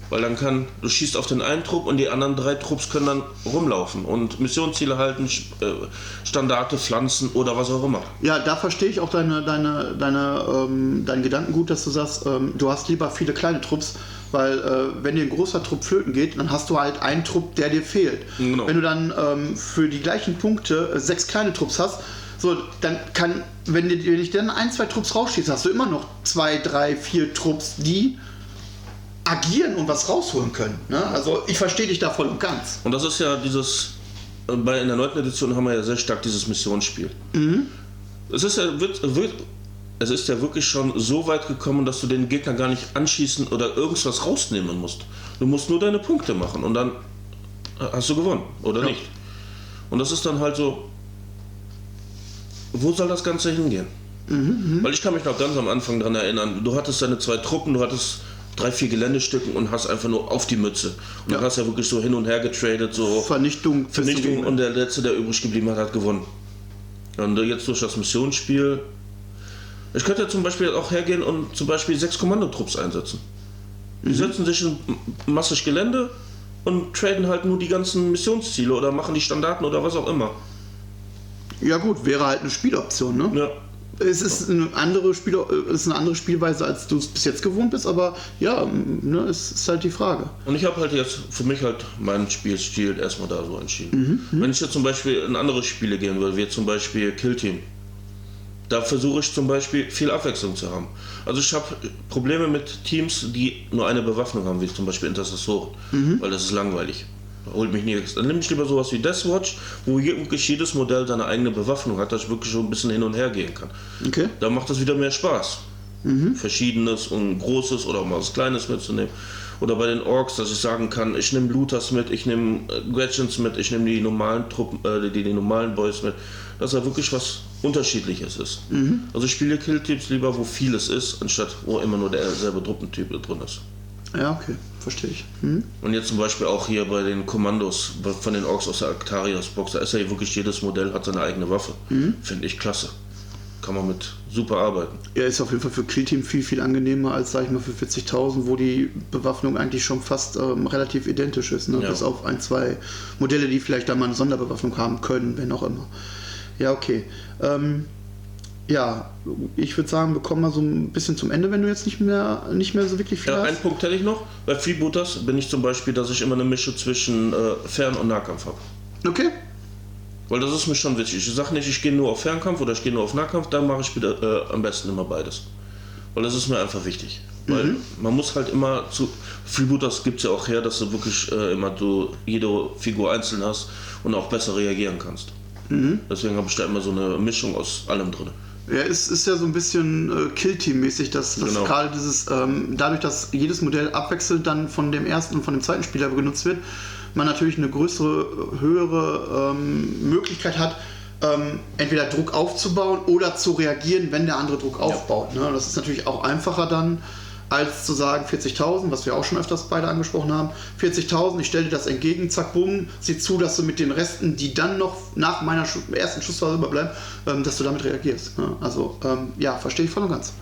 Weil dann kann, du schießt auf den einen Trupp und die anderen drei Trupps können dann rumlaufen und Missionsziele halten, äh, Standarte pflanzen oder was auch immer. Ja, da verstehe ich auch deine, deine, deine, ähm, deinen Gedanken gut, dass du sagst, ähm, du hast lieber viele kleine Trupps, weil äh, wenn dir ein großer Trupp flöten geht, dann hast du halt einen Trupp, der dir fehlt. Genau. Wenn du dann ähm, für die gleichen Punkte äh, sechs kleine Trupps hast, so, dann kann, wenn, dir, wenn ich dann ein, zwei Trupps rausschieße, hast du immer noch zwei, drei, vier Trupps, die agieren und was rausholen können. Ne? Also ich verstehe dich da voll und ganz. Und das ist ja dieses, äh, bei in der neunten Edition haben wir ja sehr stark dieses Missionsspiel. Es ist ja wird, wird, es ist ja wirklich schon so weit gekommen, dass du den Gegner gar nicht anschießen oder irgendwas rausnehmen musst. Du musst nur deine Punkte machen und dann hast du gewonnen, oder Ja. nicht? Und das ist dann halt so, wo soll das Ganze hingehen? Weil ich kann mich noch ganz am Anfang daran erinnern, du hattest deine zwei Truppen, du hattest drei, vier Geländestücken und hast einfach nur auf die Mütze. Und Ja. dann hast ja wirklich so hin und her getradet, so Vernichtung. Vernichtung und der Letzte, der übrig geblieben hat, hat gewonnen. Und jetzt durch das Missionsspiel Ich könnte ja zum Beispiel auch hergehen und zum Beispiel sechs Kommandotrupps einsetzen. Die setzen sich in massig Gelände und traden halt nur die ganzen Missionsziele oder machen die Standarten oder was auch immer. Ja gut, wäre halt eine Spieloption, ne? Ja. Es ist eine andere, Spiel, äh, es ist eine andere Spielweise, als du es bis jetzt gewohnt bist, aber ja, ne, es ist halt die Frage. Und ich habe halt jetzt für mich halt meinen Spielstil erstmal da so entschieden. Wenn ich jetzt zum Beispiel in andere Spiele gehen würde, wie zum Beispiel Kill Team, da versuche ich zum Beispiel viel Abwechslung zu haben. Also ich habe Probleme mit Teams, die nur eine Bewaffnung haben, wie zum Beispiel Intercessoren, weil das ist langweilig. Holt mich nichts. Dann nehme ich lieber sowas wie Deathwatch, wo wirklich jedes Modell seine eigene Bewaffnung hat, dass ich wirklich schon ein bisschen hin und her gehen kann. Okay. Da macht es wieder mehr Spaß. Verschiedenes und Großes oder auch mal was Kleines mitzunehmen. Oder bei den Orks, dass ich sagen kann, ich nehme Looters mit, ich nehme äh, Gretchens mit, ich nehme die normalen Truppen, äh, die, die normalen Boys mit. Dass da wirklich was Unterschiedliches ist. Also ich spiele Killteams lieber, wo vieles ist, anstatt wo immer nur derselbe Truppentyp drin ist. Ja, okay, verstehe ich. Mhm. Und jetzt zum Beispiel auch hier bei den Kommandos von den Orks aus der Actarius-Box, da ist ja wirklich jedes Modell hat seine eigene Waffe. Finde ich klasse. Kann man mit super arbeiten. Ja, ist auf jeden Fall für Killteam viel, viel angenehmer als, sag ich mal, für 40.000, wo die Bewaffnung eigentlich schon fast ähm, relativ identisch ist. Ne? Ja. Bis auf ein, zwei Modelle, die vielleicht da mal eine Sonderbewaffnung haben können, wenn auch immer. Ja, okay. Ähm, ja, ich würde sagen, wir kommen mal so ein bisschen zum Ende, wenn du jetzt nicht mehr, nicht mehr so wirklich viel Ja, hast. einen Punkt hätte ich noch. Bei Freebooters bin ich zum Beispiel, dass ich immer eine Mische zwischen äh, Fern- und Nahkampf habe. Okay. Weil das ist mir schon wichtig. Ich sage nicht, ich gehe nur auf Fernkampf oder ich gehe nur auf Nahkampf, dann mache ich bitte äh, am besten immer beides. Weil das ist mir einfach wichtig. Weil man muss halt immer zu. Freebooters gibt es ja auch her, dass du wirklich äh, immer du jede Figur einzeln hast und auch besser reagieren kannst. Deswegen habe ich da immer so eine Mischung aus allem drin. Ja, es ist ja so ein bisschen äh, Killteam-mäßig, dass, dass Genau. gerade dieses, ähm, dadurch, dass jedes Modell abwechselnd dann von dem ersten und von dem zweiten Spieler genutzt wird, man natürlich eine größere, höhere ähm, Möglichkeit hat, ähm, entweder Druck aufzubauen oder zu reagieren, wenn der andere Druck aufbaut. Ne? Das ist natürlich auch einfacher dann, als zu sagen 40.000, was wir auch schon öfters beide angesprochen haben. 40.000, ich stelle dir das entgegen, zack, bumm, sieh zu, dass du mit den Resten, die dann noch nach meiner ersten Schussphase überbleiben, ähm, dass du damit reagierst. Ne? Also, ähm, ja, verstehe ich voll und ganz.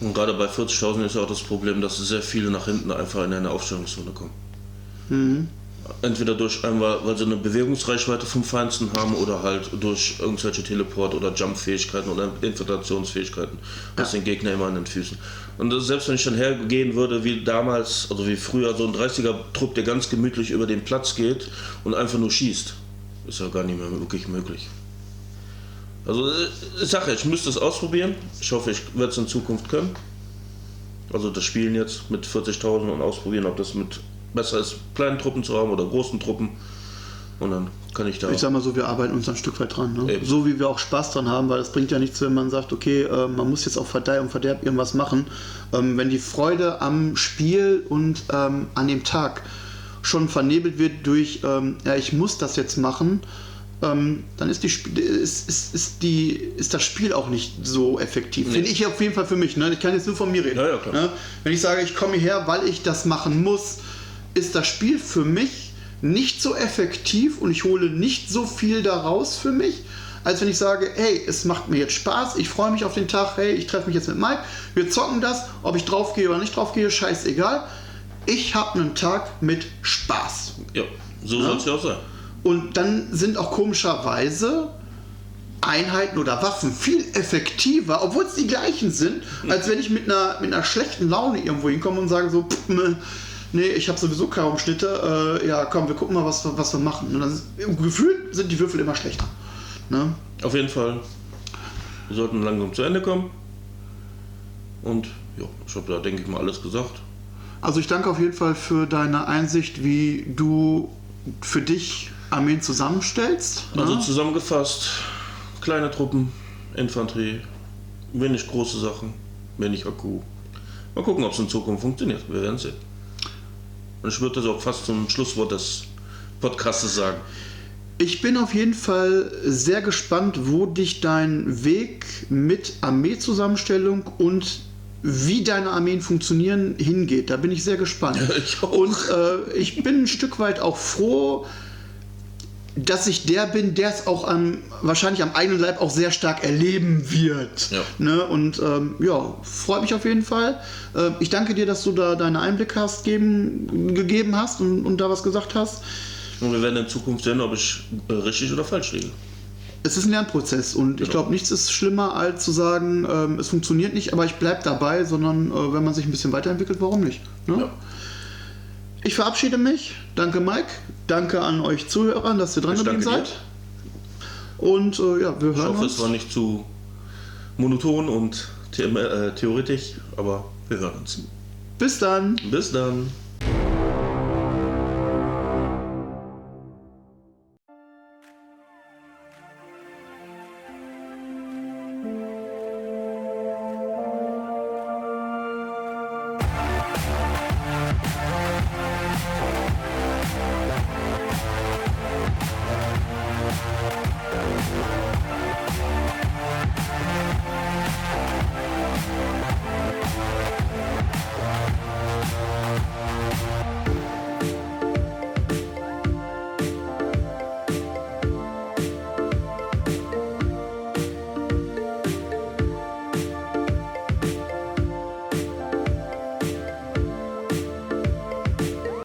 Und gerade bei 40.000 ist ja auch das Problem, dass sehr viele nach hinten einfach in eine Aufstellungszone kommen. Entweder durch einmal, weil sie eine Bewegungsreichweite vom Feinsten haben oder halt durch irgendwelche Teleport- oder Jump-Fähigkeiten oder Infiltrationsfähigkeiten aus den Gegner immer an den Füßen. Und selbst wenn ich dann hergehen würde, wie damals, also wie früher, so ein 30er-Trupp, der ganz gemütlich über den Platz geht und einfach nur schießt, ist ja gar nicht mehr wirklich möglich. Also, äh, ich sage, ich müsste es ausprobieren. Ich hoffe, ich werde es in Zukunft können. Also das Spielen jetzt mit 40.000 und ausprobieren, ob das mit besser ist, kleinen Truppen zu haben oder großen Truppen. Und dann kann ich da. Ich sag mal so, wir arbeiten uns ein Stück weit dran. Ne? Eben. So wie wir auch Spaß dran haben, weil es bringt ja nichts, wenn man sagt, okay, äh, man muss jetzt auf Verdeih und Verderb irgendwas machen. Ähm, wenn die Freude am Spiel und ähm, an dem Tag schon vernebelt wird durch, ähm, ja, ich muss das jetzt machen, ähm, dann ist, die, Sp- ist, ist, ist, die, ist das Spiel auch nicht so effektiv. Finde ich auf jeden Fall für mich. Ne? Ich kann jetzt nur von mir reden. Ja, ja. Ne? Wenn ich sage, ich komme hierher, weil ich das machen muss, ist das Spiel für mich nicht so effektiv und ich hole nicht so viel daraus für mich, als wenn ich sage, hey, es macht mir jetzt Spaß, ich freue mich auf den Tag, hey, ich treffe mich jetzt mit Mike, wir zocken das, ob ich draufgehe oder nicht draufgehe, scheißegal. Ich habe einen Tag mit Spaß. ja, so soll es ja auch sein. Und dann sind auch komischerweise Einheiten oder Waffen viel effektiver, obwohl es die gleichen sind, als wenn ich mit einer, mit einer schlechten Laune irgendwo hinkomme und sage so, pff, nee, ich habe sowieso Kaumschnitte, äh, ja komm, wir gucken mal, was, wir- was wir machen. Und dann ist, im Gefühl sind die Würfel immer schlechter. Ne? Auf jeden Fall. Wir sollten langsam zu Ende kommen. Und ja, ich habe da, denke ich mal, alles gesagt. Also ich danke auf jeden Fall für deine Einsicht, wie du für dich Armeen zusammenstellst. Also ne? zusammengefasst, kleine Truppen, Infanterie, wenig große Sachen, wenig Akku. Mal gucken, ob es in Zukunft funktioniert. Wir werden sehen. Und ich würde das auch fast zum Schlusswort des Podcastes sagen. Ich bin auf jeden Fall sehr gespannt, wo dich dein Weg mit Armeezusammenstellung und wie deine Armeen funktionieren hingeht. Da bin ich sehr gespannt. Ich auch. Und äh, ich bin ein Stück weit auch froh, dass ich der bin, der es auch am, wahrscheinlich am eigenen Leib auch sehr stark erleben wird. Ja. Ne? Und ähm, ja, freut mich auf jeden Fall. Äh, ich danke dir, dass du da deine Einblicke hast geben, gegeben hast und, und da was gesagt hast. Und wir werden in Zukunft sehen, ob ich äh, richtig oder falsch liege. Es ist ein Lernprozess und ich glaube, nichts ist schlimmer, als zu sagen, ähm, es funktioniert nicht, aber ich bleibe dabei, sondern äh, wenn man sich ein bisschen weiterentwickelt, warum nicht? Ne? Ja. Ich verabschiede mich. Danke, Mike. Danke an euch Zuhörern, dass ihr dran Ich geblieben seid. Und äh, ja, wir Ich hören hoffe, uns. es war nicht zu monoton und the äh, theoretisch, aber wir hören uns. Bis dann. Bis dann.